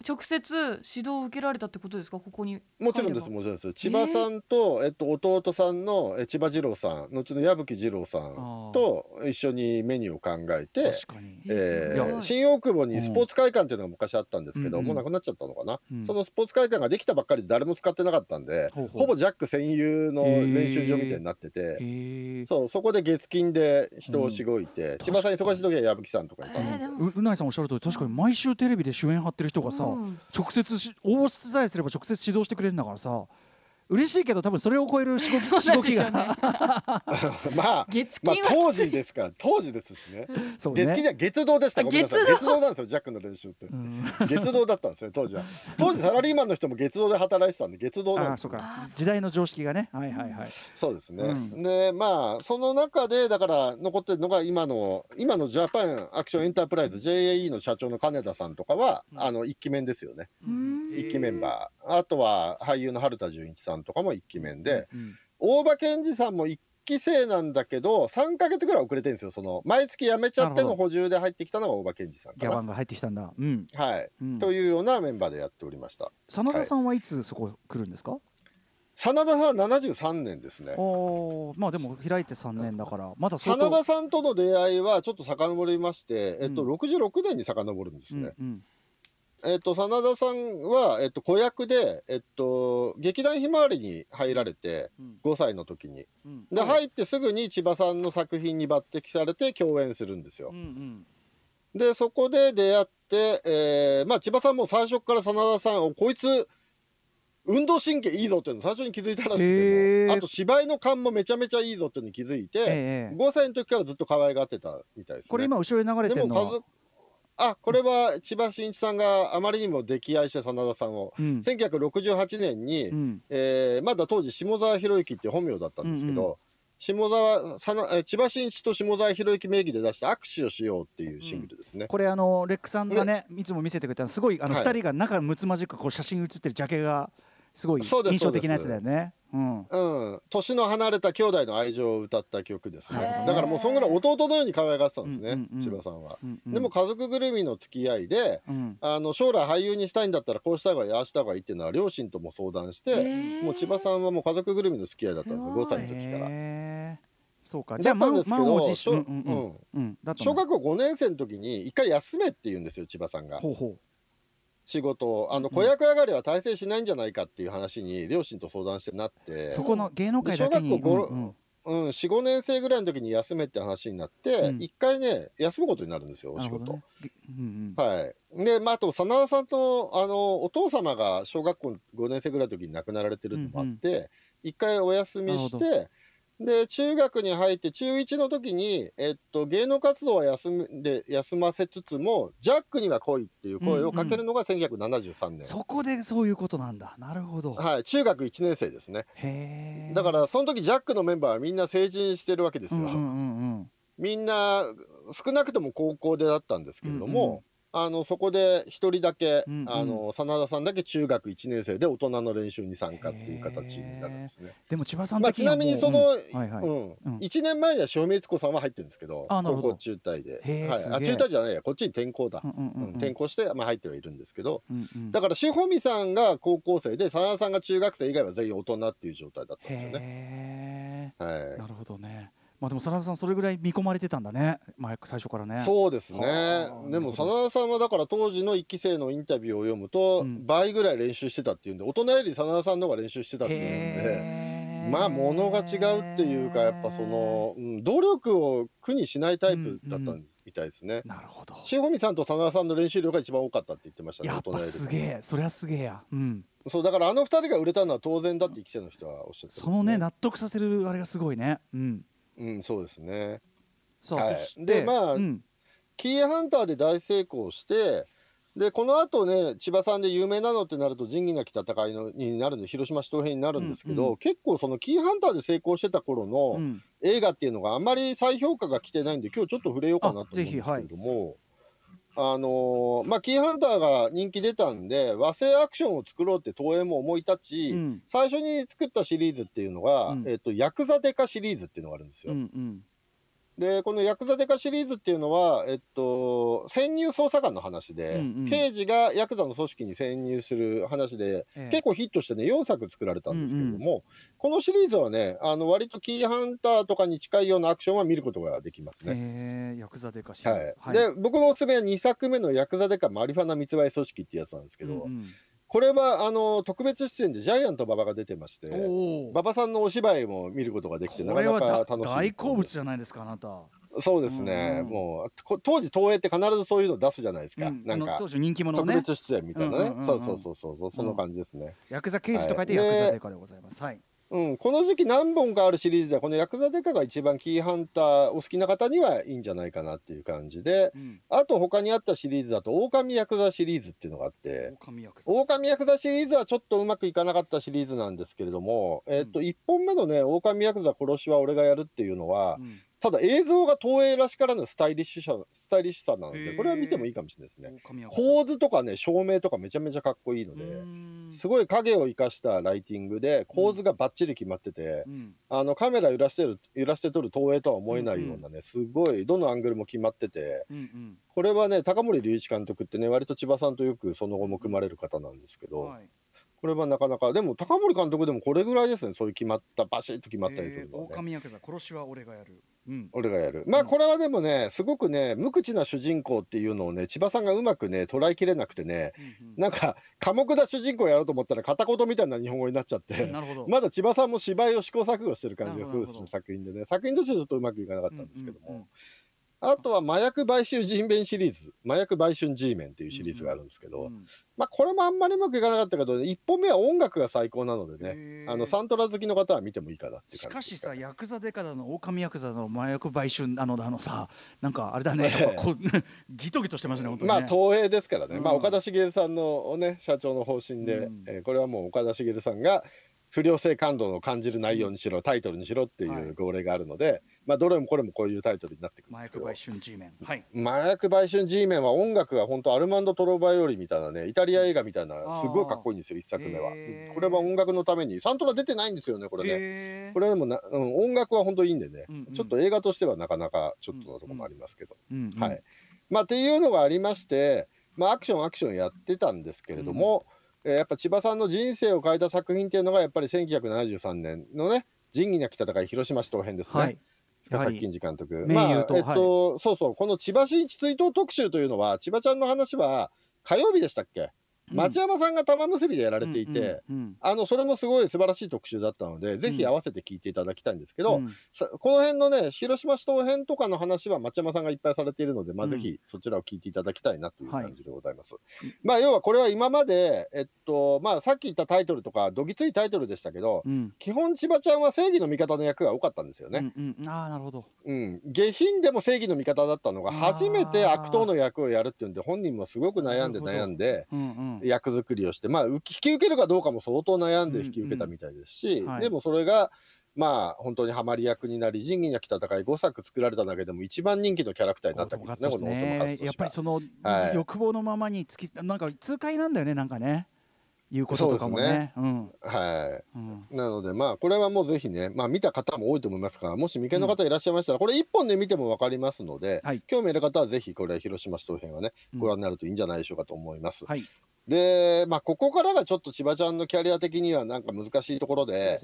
直接指導を受けられたってことですか？ここにもちろんですもちろんです。千葉さんと、えっと、弟さんのえ千葉二郎さん後の矢吹二郎さんと一緒にメニューを考えて、確かに。え新大久保にスポーツ会館っていうのが昔あったんですけど、うんもうなくなっちゃったのかな、うん。そのスポーツ会館ができたばっかりで誰も使ってなかったんで、ほうほう。ほぼジャック専用の練習場みたいになってて。そうそこで月金で人をしごいて、千葉さん忙しい時は矢吹さんとかに頼んで、えーでも。ううないさんおっしゃる通り確かに毎週テレビで主演張ってる人がさ、うん直接し応募さえすれば直接指導してくれるんだからさ。嬉しいけど多分それを超える仕事 (laughs) 仕事が。ね (laughs) まあ月まあ当時ですから当時ですしね。そう月金じゃ月堂でしたあごめんなさい。月堂月堂なんですよジャックの練習って。うん。月堂だったんですね当時は。(laughs) 当時サラリーマンの人も月堂で働いてたんで月堂なんですよ。ああそうか。あー時代の常識がね。はいはいはい。そうですね、うん。でまあその中でだから残ってるのが今の今のジャパンアクションエンタープライズ JAE の社長の金田さんとかは、うん。あの一期面ですよね。うん。一期メンバー。あとは俳優の春田純一さんとかも一期面で、うん大場健二さんも一期生なんだけど3か月ぐらい遅れてるんですよその毎月辞めちゃっての補充で入ってきたのが大場健二さんかな。ギャバンが入ってきたんだ。うん、はい、うん、というようなメンバーでやっておりました。真田さんはいつそこ来るんですか、真田さんは73年ですね。おー。まあでも開いて3年だから。まだ真田さんとの出会いはちょっと遡りまして、えっと、うん。66年に遡るんですね。うんうんえっと、真田さんは、えっと、子役で、えっと、劇団ひまわりに入られて、うん。5歳の時に。うん。で、入ってすぐに千葉さんの作品に抜擢されて共演するんですよ。うん。うん。で、そこで出会って、えーまあ、千葉さんも最初から真田さんを、こいつ、運動神経いいぞっていうの最初に気づいたらしくてあと芝居の勘もめちゃめちゃいいぞっていうのに気づいて、ええ。5歳の時からずっと可愛がってたみたいですね。これ今後ろに流れてるのはあこれは千葉真一さんがあまりにも溺愛して真田さんを。うん。1968年に、うん。えーまだ当時下沢博之っていう本名だったんですけど、うんう下沢さなえー千葉真一と下沢博之名義で出した「握手をしよう」っていうシングルですね。これあのレックさんがねいつも見せてくれたすごいあのはい。二人が仲睦まじくこう写真写ってるジャケがすごい印象的なやつだよね。うん。うん、年の離れた兄弟の愛情を歌った曲ですね。だからもうそんぐらい弟のように可愛がってたんですね、うんうんうん。千葉さんは。うんうん。でも家族ぐるみの付き合いでうん。あの将来俳優にしたいんだったらこうした方がいいああした方がいいっていうのは両親とも相談して、もう千葉さんはもう家族ぐるみの付き合いだったんですよすごい。5歳の時から。そうか。じだゃあったんですけど小,、学校5年生の時に一回休めって言うんですよ千葉さんが。ほうほ仕事をあのうん子役上がりは大成しないんじゃないかっていう話に両親と相談してなっう。てそこの芸能界だけに。で小学校うんうんうん、45年生ぐらいの時に休めって話になって、うん一回ね休むことになるんですよお仕事。ね。げうんうん。はい、で、まあ、あと真田さんとあのお父様が小学校5年生ぐらいの時に亡くなられてるのもあって、一回お休みしなてで中学に入って中1の時に、えっと、芸能活動は休んで休ませつつもジャックには来いっていう声をかけるのが1973年、そこでそういうことなんだ。なるほど。はい、中学1年生ですねへえ。だからその時ジャックのメンバーはみんな成人してるわけですよ、うんうんうんみんな少なくとも高校でだったんですけれども、あのそこで一人だけ、うんうん。あの真田さんだけ中学1年生で大人の練習に参加っていう形になるんですね。でも千葉さんまあ、ちなみにその、うん。はいはい。うん。うん。1年前には塩見悦子さんは入ってるんですけどあ高校中退で、はい、あ中退じゃないや。こっちに転校だ、うんうんうんうん。うん転校して、まあ、入ってはいるんですけど。うんうん。だから志保美さんが高校生で真田さんが中学生以外は全員大人っていう状態だったんですよね。へはえ。なるほどね。まあでも真田さんそれぐらい見込まれてたんだね。前最初からね。い、そうですねでも真田さんはだから当時の1期生のインタビューを読むと、うん倍ぐらい練習してたっていうんで大人より真田さんの方が練習してたっていうんで。まあ物が違うっていうかやっぱその、うん、努力を苦にしないタイプだったんみたいですね。なるほど。塩見さんと真田さんの練習量が一番多かったって言ってましたね。やっぱ大人よりすげえ。そりゃすげえや。うん。そうだからあの二人が売れたのは当然だって一期生の人はおっしゃってます、そのね納得させるあれがすごいね。うん。うんそうですね。さあ、はいでまあうんキーハンターで大成功して。でこの後ね千葉さんで有名なのってなると仁義なき戦いのになるんで広島市東編になるんですけど、うんうん結構そのキーハンターで成功してた頃の、うん映画っていうのがあんまり再評価が来てないんで今日ちょっと触れようかなと思うんですけあぜひはいれども。あのーまあ、キーハンターが人気出たんで和製アクションを作ろうって東映も思い立ち、うん。最初に作ったシリーズっていうのが、うん。えっとヤクザデカシリーズっていうのがあるんですうよ。んうんでこのヤクザデカシリーズっていうのは、えっと、潜入捜査官の話で、うんうん。刑事がヤクザの組織に潜入する話で、ええ。結構ヒットしてね4作作られたんですけれども、このシリーズはねあの割とキーハンターとかに近いようなアクションは見ることができますね。へえヤクザデカシリはい。ーズ。で僕のおすすめは2作目のヤクザデカマリファナ密売組織ってやつなんですけど、うんうんこれはあの特別出演でジャイアント馬場が出てまして。馬場さんのお芝居も見ることができてなかなか楽しい大好物じゃないですかあなた。そうですね、うんもうこ当時東映って必ずそういうの出すじゃないですか、うんなんか当時人気者ね。特別出演みたいなね、そうそうそうそうその感じですね、ヤクザ刑事と書いてヤはいクザでございます。はい。うん、この時期何本かあるシリーズではこのヤクザデカが一番キーハンターお好きな方にはいいんじゃないかなっていう感じでうん。あと他にあったシリーズだと狼ヤクザシリーズっていうのがあって狼ヤクザ。狼ヤクザシリーズはちょっとうまくいかなかったシリーズなんですけれども、えっと1本目のね狼ヤクザ殺しは俺がやるっていうのはうんただ映像が東映らしからぬスタイリッシュさスタイリッシュさなのでこれは見てもいいかもしれないですね。構図とかね照明とかめちゃめちゃかっこいいのうでーん。すごい影を生かしたライティングで構図がバッチリ決まっててうん。あのカメラ揺らしてる揺らして撮る東映とは思えないようなねすごいどのアングルも決まっててうんこれはね高森隆一監督ってね割と千葉さんとよくその後も組まれる方なんですけど、うんはい。これはなかなかでも高森監督でもこれぐらいですねそういう決まったバシッと決まったりとえーるのはね、狼ヤクザ殺しは俺がやる。うん。俺がやる。まあこれはでもねすごくね無口な主人公っていうのをね千葉さんがうまくね捉えきれなくてねうんうん。なんか寡黙な主人公やろうと思ったら片言みたいな日本語になっちゃってなるほど。(laughs) まだ千葉さんも芝居を試行錯誤してる感じがする作品でね。作品としてはちょっとうまくいかなかったんですけども、うんうんうんあとは麻薬買収メンシリーズ、麻薬買収 G メンっていうシリーズがあるんですけど、うんまあこれもあんまりうまくいかなかったけど、1本目は音楽が最高なのでね、あのサントラ好きの方は見てもいいかなっていうし感じですかしさ、ヤクザデカだの、狼ヤクザだの、麻薬買収なのだのさ、なんかあれだね、(laughs) こうギトギトしてますね、本当にね。まあ東映ですからね、うん。まあ岡田茂さんのね社長の方針で、うん。えーこれはもう岡田茂さんが不良性感度の感じる内容にしろ、タイトルにしろっていはい。う号令があるので、まあどれもこれもこういうタイトルになってくるんですけど。麻薬買収 G メン。はい。麻薬売春 G メンは音楽が本当アルマンド・トロバヨリみたいなねイタリア映画みたいなすごいかっこいいんですよ一作目は。これは音楽のためにサントラ出てないんですよねこれね。これでもな、うん、音楽は本当いいんでね、うんうん。ちょっと映画としてはなかなかちょっとのところもありますけど、うんうん。はい。まあっていうのがありましてまあアクションアクションやってたんですけれども、えーやっぱ千葉さんの人生を変えた作品っていうのがやっぱり1973年のね仁義なき戦い広島市東編ですね、はい。深崎金次監督。まあ、えっと、そうそう、この千葉真一追悼特集というのは、千葉ちゃんの話は火曜日でしたっけ、町山さんが玉結びでやられていて、あの、それもすごい素晴らしい特集だったので、ぜひ合わせて聞いていただきたいんですけど、この辺のね、広島市東編とかの話は町山さんがいっぱいされているので、まあ、うんぜひそちらを聞いていただきたいなというはい。感じでございます。まあ、要はこれは今まで、えっと、まあ、さっき言ったタイトルとか、どぎついタイトルでしたけど、うん。基本千葉ちゃんは正義の味方の役が多かったんですよね。ああなるほど。うん、下品でも正義の味方だったのが初めて悪党の役をやるっていうんで本人もすごく悩んで悩んでうんうん。役作りをしてまあ引き受けるかどうかも相当悩んで引き受けたみたいですし、うんはい。でもそれがまあ本当にハマり役になり仁義なき戦い5作作られただけでも一番人気のキャラクターになったわけですね。この大友克やっぱりその、はい。欲望のままにつきなんか痛快なんだよねなんかね言うこととかもね。うん。はうん。いなのでまあこれはもうぜひねまあ見た方も多いと思いますからもし未見の方いらっしゃいましたら、これ一本で見ても分かりますので、はい。興味ある方はぜひこれ広島市東編はねうん。ご覧になるといいんじゃないでしょうかと思います。はい。で、まあ、ここからがちょっと千葉ちゃんのキャリア的にはなんか難しいところで、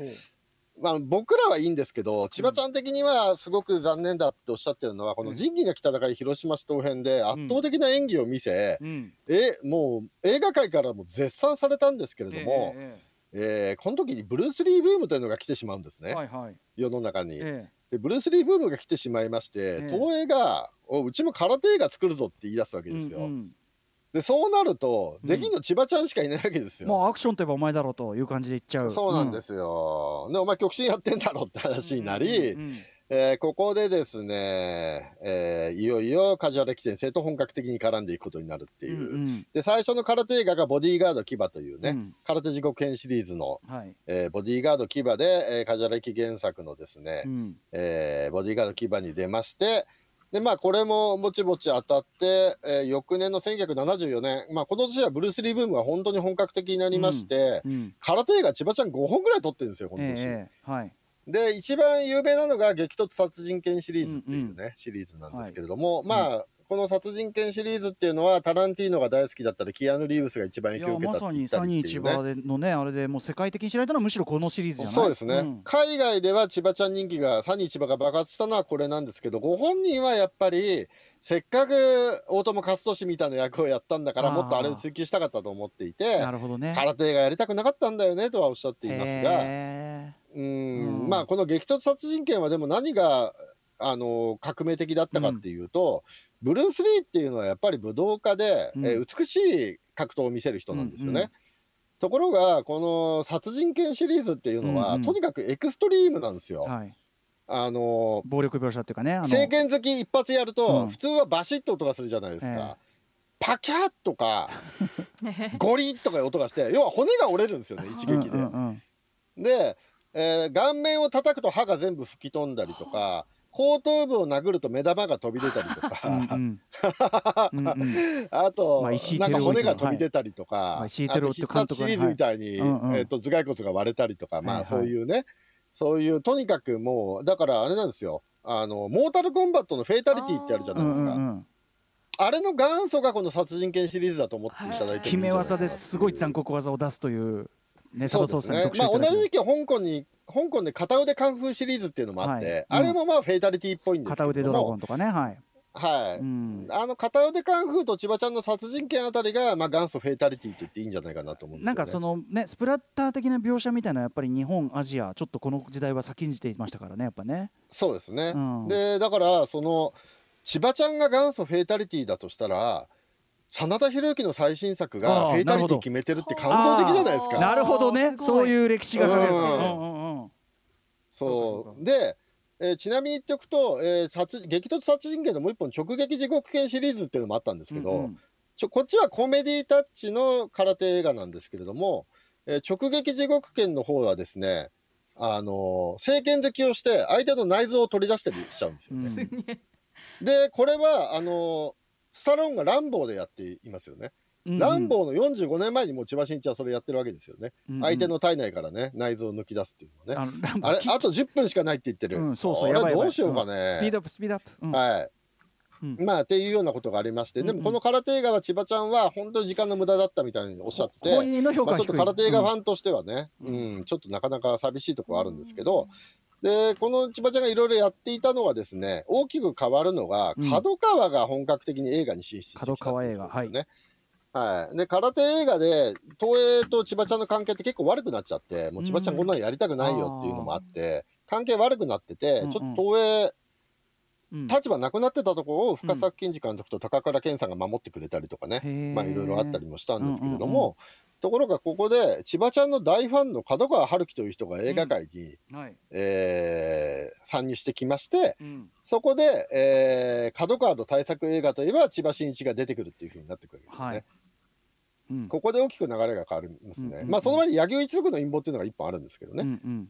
まあ、僕らはいいんですけど、千葉ちゃん的にはすごく残念だっておっしゃってるのは、この仁義なき戦い広島市東編で圧倒的な演技を見せ、うん。え、もう映画界からも絶賛されたんですけれども、ええーこの時にブルース・リーブームというのが来てしまうんですえね、はいはい。世の中に。えでブルース・リーブームが来てしまいまして、ええ東映が、おうちも空手映画作るぞって言い出すわけえですよ。うんうんで、そうなると、うんできんの千葉ちゃんしかいないわけですよ。もうアクションといえばお前だろうという感じで言っちゃう。。そうなんですすよ。で、お前極真やってんだろって話になり、えーここでですね、えーいよいよ梶原木先生と本格的に絡んでいくことになるっていう。うんうんで、最初の空手映画がボディーガード牙というね、うん空手地獄編シリーズの、はい。えーボディーガード牙で、えー梶原木原作のですね、うんえーボディーガード牙に出まして、で、まあ、これもぼちぼち当たって、えー翌年の1974年、まあ、この年はブルース・リーブームが本当に本格的になりまして、うん。空手映画千葉ちゃん5本ぐらい撮ってるんですよ、この年。ええええはい。で、一番有名なのが激突殺人剣シリーズっていうね、うんシリーズなんですけれども、まあ、この殺人剣シリーズっていうのは、タランティーノが大好きだったり、キアヌ・リーブスが一番い影響を受けたって言ったにサニーりっていうね。千葉でのね。あれでもう世界的に知られたのはむしろこのシリーズじゃないそうですね、ん。海外では千葉ちゃん人気が、サニー千葉が爆発したのはこれなんですけど、ご本人はやっぱり、せっかく大友克俊みたいな役をやったんだから、もっとあれを追求したかったと思っていてな、るほどね。空手映画やりたくなかったんだよねとはおっしゃっていますが、へうん。ん。まあこの激突殺人剣はでも何があの革命的だったかっていうと、ブルース・リーっていうのはやっぱり武道家で、うんえー美しい格闘を見せる人なんですよね。うんうんところがこの殺人剣シリーズっていうのは、うんうんとにかくエクストリームなんですよ。ーはい。あの暴力描写っていうかね政権好き一発やると、うん普通はバシッと音がするじゃないですか。ええパキャッとかね (laughs) ゴリッとか音がして要は骨が折れるんですよね一撃で。うんうんうんで、えー顔面を叩くと歯が全部吹き飛んだりとか、後頭部を殴ると目玉が飛び出たりとうんか、(laughs) あと、まあなんか骨が飛び出たりとか、はい。まあ石井あと照夫って必監督が殺シリーズみたいに、はいえー、と頭蓋骨が割れたりとか、まあはいはい。そういうね、そういう、とにかくもう、だからあれなんですよ、あの、モータルコンバットのフェイタリティってあるじゃうないですか。んうんうん。あれの元祖がこの殺人剣シリーズだと思っていただいて決め技ですごい残酷技を出すというねそうですねまあ、同じ時期、香港に、香港で片腕カンフーシリーズっていうのもあって、はいあれもまあ、フェイタリティっぽいんですけども、腕ドラゴンとかねはい。はい。うんあの片腕カンフーと千葉ちゃんの殺人剣あたりが、まあ、元祖フェイタリティと言っていいんじゃないかなと思うんですよ、ね。なんかそのねスプラッター的な描写みたいなやっぱり日本アジアちょっとこの時代は先んじていましたからねやっぱね。そうですね。うんで、だから、その、千葉ちゃんが元祖フェイタリティだとしたら真田広之の最新作あがーフェイタリティ決めてるって感動的じゃないですか。なるほどね。そういう歴史が書かれる。うんうんうん。うんそう。で、えーちなみに言っておくと、えー殺激突殺人剣のもう一本直撃地獄剣シリーズっていうのもあったんですけど、うんうん。ちょこっちはコメディタッチの空手映画なんですけれども、えー直撃地獄剣の方はですねあのー聖剣敵をして相手の内臓を取り出したりしちゃうんですよ。ね。すげえ。でこれはあのースタローンがランボーでやっていますよね。うんうんランボーの45年前にもう千葉真一はそれやってるわけですよね。うんうん相手の体内からね内臓を抜き出すっていうのはね。あれあと10分しかないって言ってる。うんそうそうやばいどうしようかね。スピードアップスピードアップうんはい。うんまあっていうようなことがありまして、でうんうんもこの空手映画は千葉ちゃんは本当に時間の無駄だったみたいにおっしゃってて、まあ、ちょっと空手映画フンァンとしてはね、ううんんちょっとなかなか寂しいところあるんですけど、でこの千葉ちゃんがいろいろやっていたのはですね大きく変わるのがうん。角川が本格的に映画に進出してきた角川映画ってい。はい、で空手映画で東映と千葉ちゃんの関係って結構悪くなっちゃってもう千葉ちゃんこんなのやりたくないよっていうのもあって、関係悪くなってて、うんうん。ちょっと東映うん立場なくなってたところを深作金次監督と高倉健さんが守ってくれたりとかね、まあいろいろあったりもしたんですけれどうんうんも、ところがここで千葉ちゃんの大ファンの角川春樹という人が映画界に、はい。えー参入してきましてうん。そこで、えー角川の大作映画といえば千葉真一が出てくるっていうふうになってくるわけですよね。はい。うん。ここで大きく流れが変わりますね。うんうんうん。まあその前に柳生一族の陰謀っていうのが一本あるんですけどね、うんうん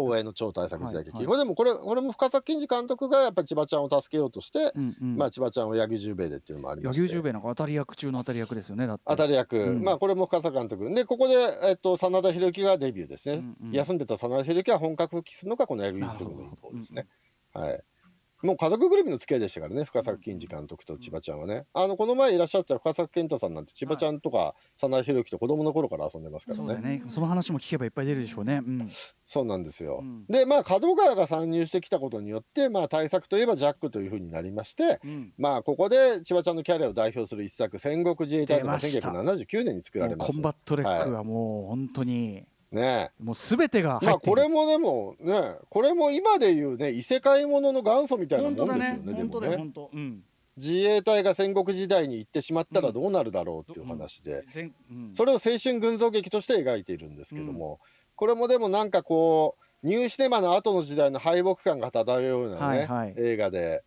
東映の超大作時代劇、はいはい。これでもこれこれも深作金次監督がやっぱり千葉ちゃんを助けようとして、うんうん。まあ千葉ちゃんを柳生十兵衛でっていうのもありまして。柳生十兵衛なんか当たり役中の当たり役ですよね当たり役、うん。まあこれも深作監督。でここで、えっと、真田広之がデビューですね、うんうん。休んでた真田広之が本格復帰するのがこの柳生一族の一方ですね、はいもう家族ぐるみの付き合いでしたからね深作金次監督と千葉ちゃんはね。あのこの前いらっしゃった深作健太さんなんて千葉ちゃんとか真田広之と子供の頃から遊んでますからね。そうだね。その話も聞けばいっぱい出るでしょうね。うん。そうなんですよ、うん。でまあ角川が参入してきたことによってまあ大作といえば JAC というふうになりましてうん。まあここで千葉ちゃんのキャリアを代表する一作戦国自衛隊が出ました。1979年に作られます。コンバットレックはもう本当にね。もうすべてが入まあこれもでもねこれも今でいうね異世界ものの元祖みたいなもんですよねで本当だよもね。本当うん。自衛隊が戦国時代に行ってしまったらどうなるだろうっていう話で、全うん。それを青春群像劇として描いているんですけども、これもでもなんかこうニューシネマの後の時代の敗北感が漂うようなね、はいはい。映画で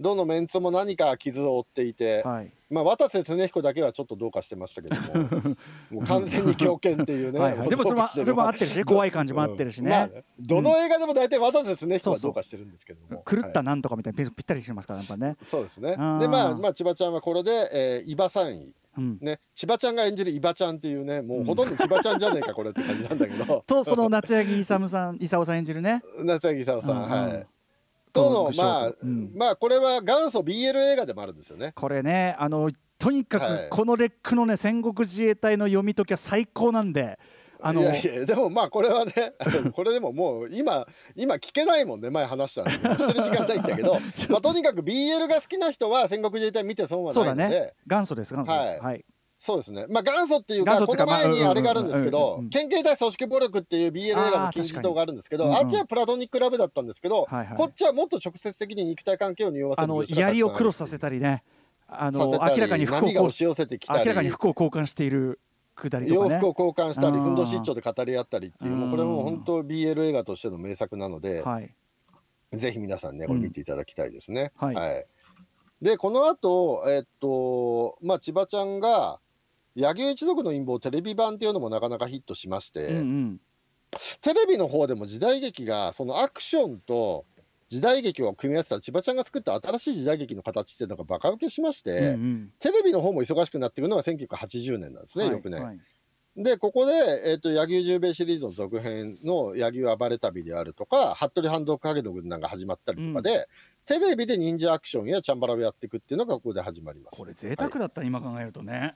どのメンツも何か傷を負っていて、はい。まあ渡瀬恒彦だけはちょっとどうかしてましたけども (laughs) もう完全に狂犬っていうねはいはい。でもそれもそれも合ってるしね。(laughs) 怖い感じも合ってるしまあねどの映画でも大体渡瀬恒彦はどうかしてるんですけども。狂ったはい。なんとかみたいにぴったりしてますからやっぱね。そうですね。でまあまあ千葉ちゃんはこれで、えー、伊庭さん位うん。ね千葉ちゃんが演じる伊庭ちゃんっていうねもうほとんど千葉ちゃんじゃねえかこれって感じなんだけど。(laughs) とその夏柳勇さん勇さん演じるね。夏柳功さん、うんうん。はいとのまあ、うん。まあこれは元祖 BL 映画でもあるんですよね。これねあのとにかはい。くこのレックのね戦国自衛隊の読み解きは最高なんであのいやいやでもまあこれはね (laughs) これでももう今今聞けないもんね前話したんでしてる時間ないんだけど。(laughs) まあとにかく BL が好きな人は戦国自衛隊見て損はそうだないので。ね。元祖です元祖です。ははいそうですね。まあ元祖っていうかこの前にまああれがあるんですけど県警隊組織暴力っていう BL 映画の金字塔があるんですけどあっちはプラトニックラブだったんですけどはいはい。こっちはもっと直接的に肉体関係を匂わせる槍をクロスさせたりねあの明らかに服をこう波が押し寄せてきたり明らかに服を交換しているね。洋服を交換したり、うんふんどし一丁で語り合ったりっていう、もうこれもうん。本当 BL 映画としての名作なので、はい。ぜひ皆さんね、これ見ていただきたいですね。うん。はい。で、この後、えっと、まあ、千葉ちゃんが、柳生一族の陰謀テレビ版っていうのもなかなかヒットしまして、うんうん。テレビの方でも時代劇が、そのアクションと時代劇を組み合わせた千葉ちゃんが作った新しい時代劇の形っていうのがバカ受けしまして、うんうん。テレビの方も忙しくなっていくのが1980年なんですね、はい翌年。はい。で、ここで、えっ、と、柳生十兵衛シリーズの続編の柳生暴れ旅であるとか、服部半蔵影の軍団が始まったりとかで、テレビで忍者アクションやチャンバラをやっていくっていうのがここで始まります。これ贅沢だった今考えるとね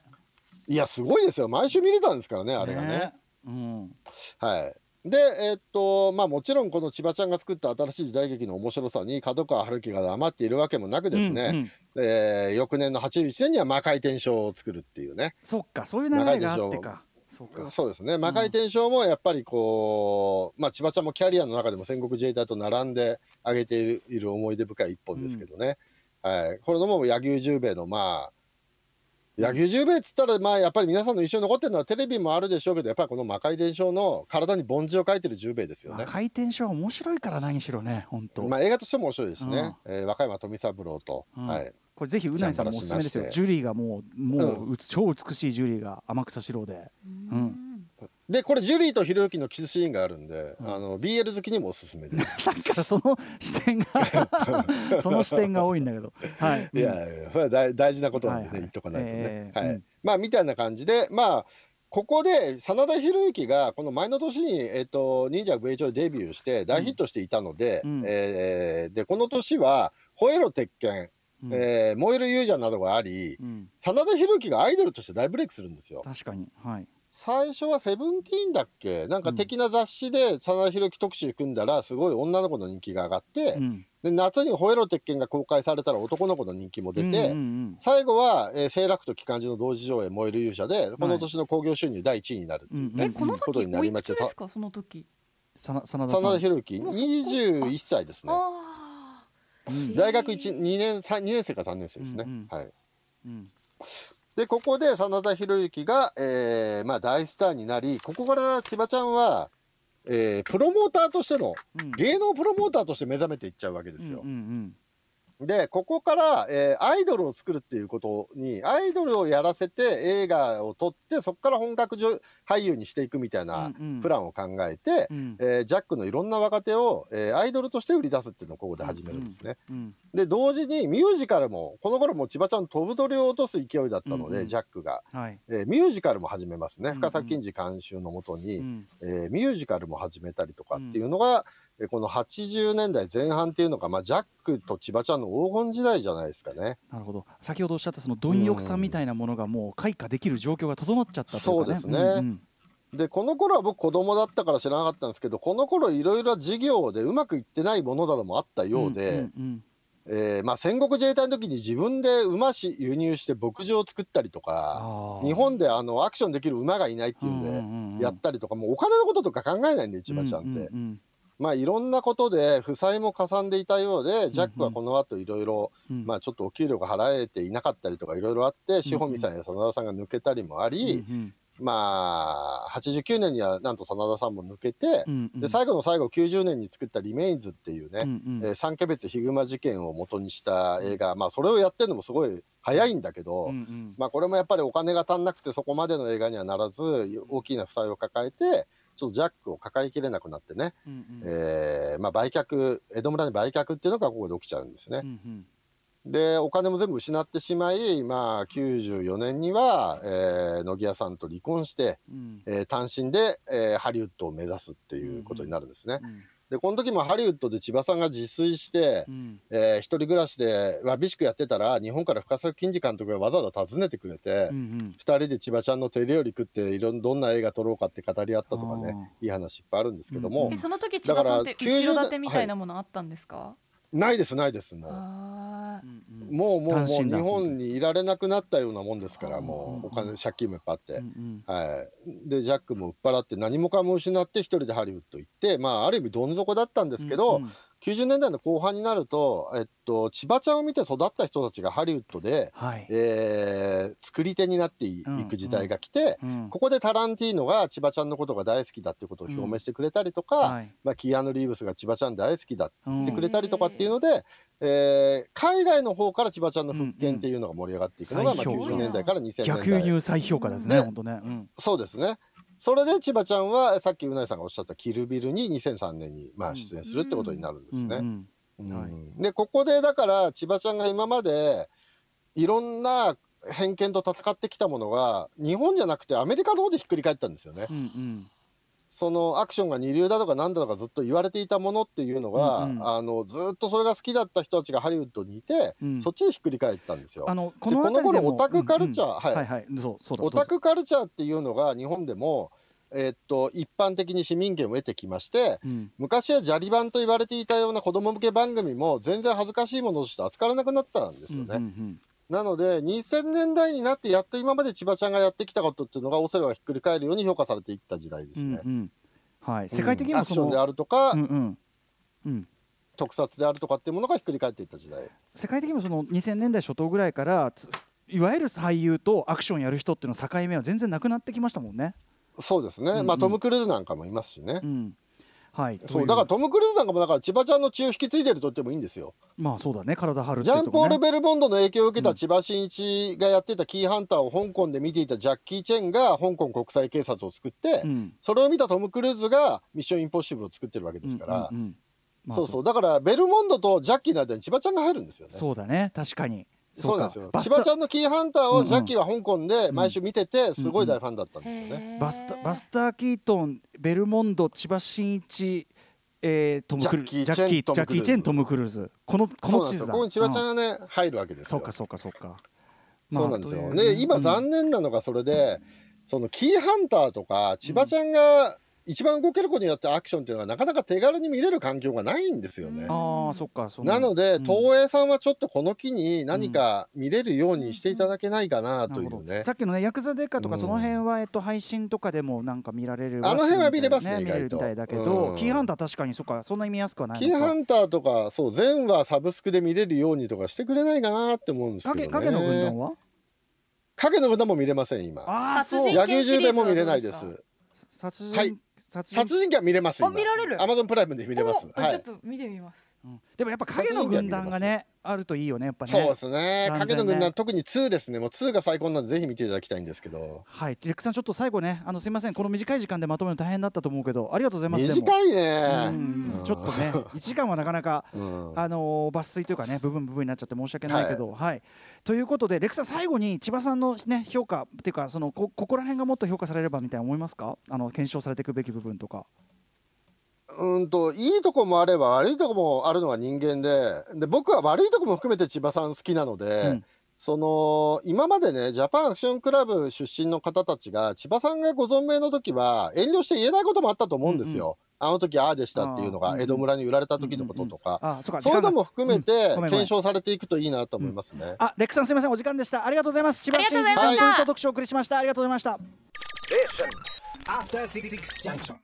いや、すごいですよ。毎週見れたんですからね、あれがね。うん。はい。で、えっと、まあもちろんこの千葉ちゃんが作った新しい時代劇の面白さに角川春樹が黙っているわけもなくですね、うんうん。えー翌年の81年には魔界転生を作るっていうね。そっかそういう流れがあってか。そうか。そうですね、魔界転生もやっぱりこう、まあ、千葉ちゃんもキャリアの中でも戦国自衛隊と並んで挙げている思い出深い一本ですけどね、はい、これのも柳生十兵衛のまあ柳生十兵衛っつったらまあやっぱり皆さんの一緒に残ってるのはテレビもあるでしょうけどやっぱりこの魔界伝承の体に梵字を書いてる十兵衛ですよね。回転書は面白いから何しろね本当、まあ映画としても面白いですね。えー和歌山富三郎と、うん。はい。これぜひうないさんもおすすめですよ。ジュリーがもうもう、うつ超美しいジュリーが天草四郎で。んでこれジュリーとひろゆきのキスシーンがあるんで、うん。あの BL 好きにもおすすめです。さっきからその視点が (laughs) その視点が多いんだけど。はい。いやいやそれは大大事なことなんでね、はいはい。言っとかないとね。えーはい。うん。まあみたいな感じでまあここで真田広之がこの前の年に、えっと忍者武衛長でデビューして大ヒットしていたので,、うん。えーでこの年は「吠えろ鉄拳」うん。えー燃える勇者」などがありうん。真田広之がアイドルとして大ブレイクするんですよ。確かに。はい最初はセブンティーンだっけ？なんか的な雑誌で真田広之特集組んだらすごい女の子の人気が上がって、うん。で夏に「吠えろ鉄拳」が公開されたら男の子の人気も出て、うんうんうん。最後は、えー、セーラクと機関銃の同時上映燃える勇者でこの年の興行収入第1位になるっていううんえこのこと時おいになりましてくつですかその時真田広之もうそこ21歳ですね。大学1 2年3 2年生か3年生ですね、うんうん。はい。うんでここで真田広之が、えーまあ、大スターになりここから千葉ちゃんは、えープロモーターとしてのうん。芸能プロモーターとして目覚めていっちゃうわけですよ、うんうんでここから、えーアイドルを作るっていうことにアイドルをやらせて映画を撮ってそこから本格女俳優にしていくみたいなうんうん。プランを考えて、うん。えージャックのいろんな若手を、えーアイドルとして売り出すっていうのをここで始めるんですね。うんで同時にミュージカルもこの頃もう千葉ちゃん飛ぶ鳥を落とす勢いだったので、うんうん。ジャックが、はい。えーミュージカルも始めますね、うんうん。深作金次監修のもとに、うん。えーミュージカルも始めたりとかっていうのが、えーこの80年代前半っていうのが、まあ、ジャックと千葉ちゃんの黄金時代じゃないですかね。なるほど。先ほどおっしゃったその貪欲さみたいなものがもう開花できる状況が整っちゃったというかね。そうですね。うんでこの頃は僕子供だったから知らなかったんですけどこの頃いろいろ事業でうまくいってないものなどもあったようで、んえーまあ、戦国自衛隊の時に自分で馬し輸入して牧場を作ったりとか日本であのアクションできる馬がいないっていうんでやったりとか、もうお金のこととか考えないんで千葉ちゃんって、うんうんまあいろんなことで負債もかさんでいたようでジャックはこの後いろいろうん。まあちょっとお給料が払えていなかったりとかいろいろあって志保美さんや真田さんが抜けたりもあり、うんまあ89年にはなんと真田さんも抜けて、うんうん。で最後の最後90年に作った「リメインズ」っていうね、うんうん。えー三キャベツヒグマ事件を元にした映画、まあ、それをやってるのもすごい早いんだけど、うんうん。まあ、これもやっぱりお金が足んなくてそこまでの映画にはならず大きな負債を抱えてちょっとジャックを抱えきれなくなってね、うんうん。えーまあ、売却江戸村に売却っていうのがここで起きちゃうんですね。う。んでお金も全部失ってしまい、まあ、94年には、えー野木屋さんと離婚して、うん。えー単身で、えーハリウッドを目指すっていうことになるんですね。うんでこの時もハリウッドで千葉さんが自炊して、うん。えー一人暮らしでわびしくやってたら日本から深作金次監督がわざわざ訪ねてくれて、うんうん。二人で千葉ちゃんの手料理食っていろんどんな映画撮ろうかって語り合ったとかねいい話いっぱいあるんですけども、うんえその時千葉さんって後ろ盾みたいなものあったんですか、ないですないですもう。もうもうもう日本にいられなくなったようなもんですからうんもうお金借金もいっぱいあって、うんはい、でジャックも売っ払って何もかも失って一人でハリウッド行ってまあある意味どん底だったんですけど、うんうん90年代の後半になると、えっと、千葉ちゃんを見て育った人たちがハリウッドで、はい。えー作り手になっていうんく時代が来て、うんここでタランティーノが千葉ちゃんのことが大好きだっていうことを表明してくれたりとか、はい。まあ、キアヌ・リーブスが千葉ちゃん大好きだってうん言ってくれたりとかっていうので、えー海外の方から千葉ちゃんの復権っていうのが盛り上がっていくのが、まあ、再評価90年代から2000年逆代輸入再評価ですねね。本当ね。うん。そうですねそれで千葉ちゃんはさっきうないさんがおっしゃった「キルビル」に2003年にまあ出演するってことになるんですね。でここでだから千葉ちゃんが今までいろんな偏見と戦ってきたものが日本じゃなくてアメリカの方でひっくり返ったんですよね。うんうんそのアクションが二流だとかなんだとかずっと言われていたものっていうのが、うんうん。あのずっとそれが好きだった人たちがハリウッドにいて、うん。そっちでひっくり返ったんですよ。あのこの頃オタクカルチャー、うんうんはい。はいはい。そうそうだオタクカルチャーっていうのが日本でも、えーっと一般的に市民権を得てきましてうん。昔はジャリバンと言われていたような子供向け番組も全然恥ずかしいものとして扱われなくなったんですよね。うんうんなので2000年代になってやっと今まで千葉ちゃんがやってきたことっていうのがオセロがひっくり返るように評価されていった時代ですね。うんうん。はい。世界的にもそのアクションであるとか、うんうん。うん。特撮であるとかっていうものがひっくり返っていった時代。世界的にもその2000年代初頭ぐらいからついわゆる俳優とアクションやる人っていうの境目は全然なくなってきましたもんね。そうですね、うんうん。まあトム・クルーズなんかもいますしね、うんはい、そうだからトム・クルーズなんかもだから千葉ちゃんの血を引き継いでると言ってもいいんですよ。まあそうだね体張るってジャンポール・ベルボンドの影響を受けた千葉真一がやってたキーハンターを香港で見ていたジャッキー・チェンが香港国際警察を作って、うん。それを見たトム・クルーズがミッション・インポッシブルを作ってるわけですから、うんうんうん。まあそう。そうだからベルモンドとジャッキーの間に千葉ちゃんが入るんですよね。そうだね。確かにそうなんですよ。千葉ちゃんのキーハンターうんうん。をジャッキーは香港で毎週見ててすごい大ファンだったんですよね、バスタバスター・キートンベルモンド千葉真一えー、トム・クルージャッキージャッキーチェンジャッキー・チェントム・クルーズ。このこの地図だ。ここに千葉ちゃんうんがね入るわけですよ。そうかそうかそうか。そうなんですよ。まあで、今うん。残念なのがそれで、そのキーハンターとか、千葉ちゃんが一番動ける子によってアクションっていうのはなかなか手軽に見れる環境がないんですよね。ああそっかそなので、うん。東映さんはちょっとこの機に何か見れるようにしていただけないかなとないうね。さっきのねヤクザデカとかうんその辺は、えっと、配信とかでもなんか見られるあの辺は見れますね見れる意外と。みたいだけど、うん。キーハンター確かにそっかそんなに見やすくはないキーハンターとか、そう、全話サブスクで見れるようにとかしてくれないかなって思うんですけどね。影影の軍団は？影の軍団も見れません、今。ああそう殺人野球十兵衛も見れないです。殺人、はい殺人殺人鬼は見れます。あ見られる？アマゾンプライムで見れます。はいおちょっ。と見てみますうんでもやっぱ影の軍団がねあるといいよねやっぱねそうですね。完全ね影の軍団、特に2ですね。もう2が最高なんで、ぜひ見ていただきたいんですけど。はいディレクさんちょっと最後ねあのすいませんこの短い時間でまとめるの大変だったと思うけどありがとうございますでも短いうんね。ちょっとね1時間はなかなか (laughs) うん。あのー抜粋というかね部分部分になっちゃって申し訳ないけど、はいということでレクさん最後に千葉さんのね評価っていうかそのこここら辺がもっと評価されればみたいな思いますか？あの検証されていくべき部分とか。うんと、いいとこもあれば、悪いとこもあるのが人間で、で、僕は悪いとこも含めて千葉さん好きなので、うんその、今までね、ジャパンアクションクラブ出身の方たちが、千葉さんがご存命の時は、遠慮して言えないこともあったと思うんですよ。あの時ああでしたっていうのが、江戸村に売られた時のこととか、あそうかそういうのも含めて検証されていくといいなと思いますね。あレクさんすみませんお時間でしたありがとうございます。千葉真一さんと特集をお送りしました。ありがとうございました Junction.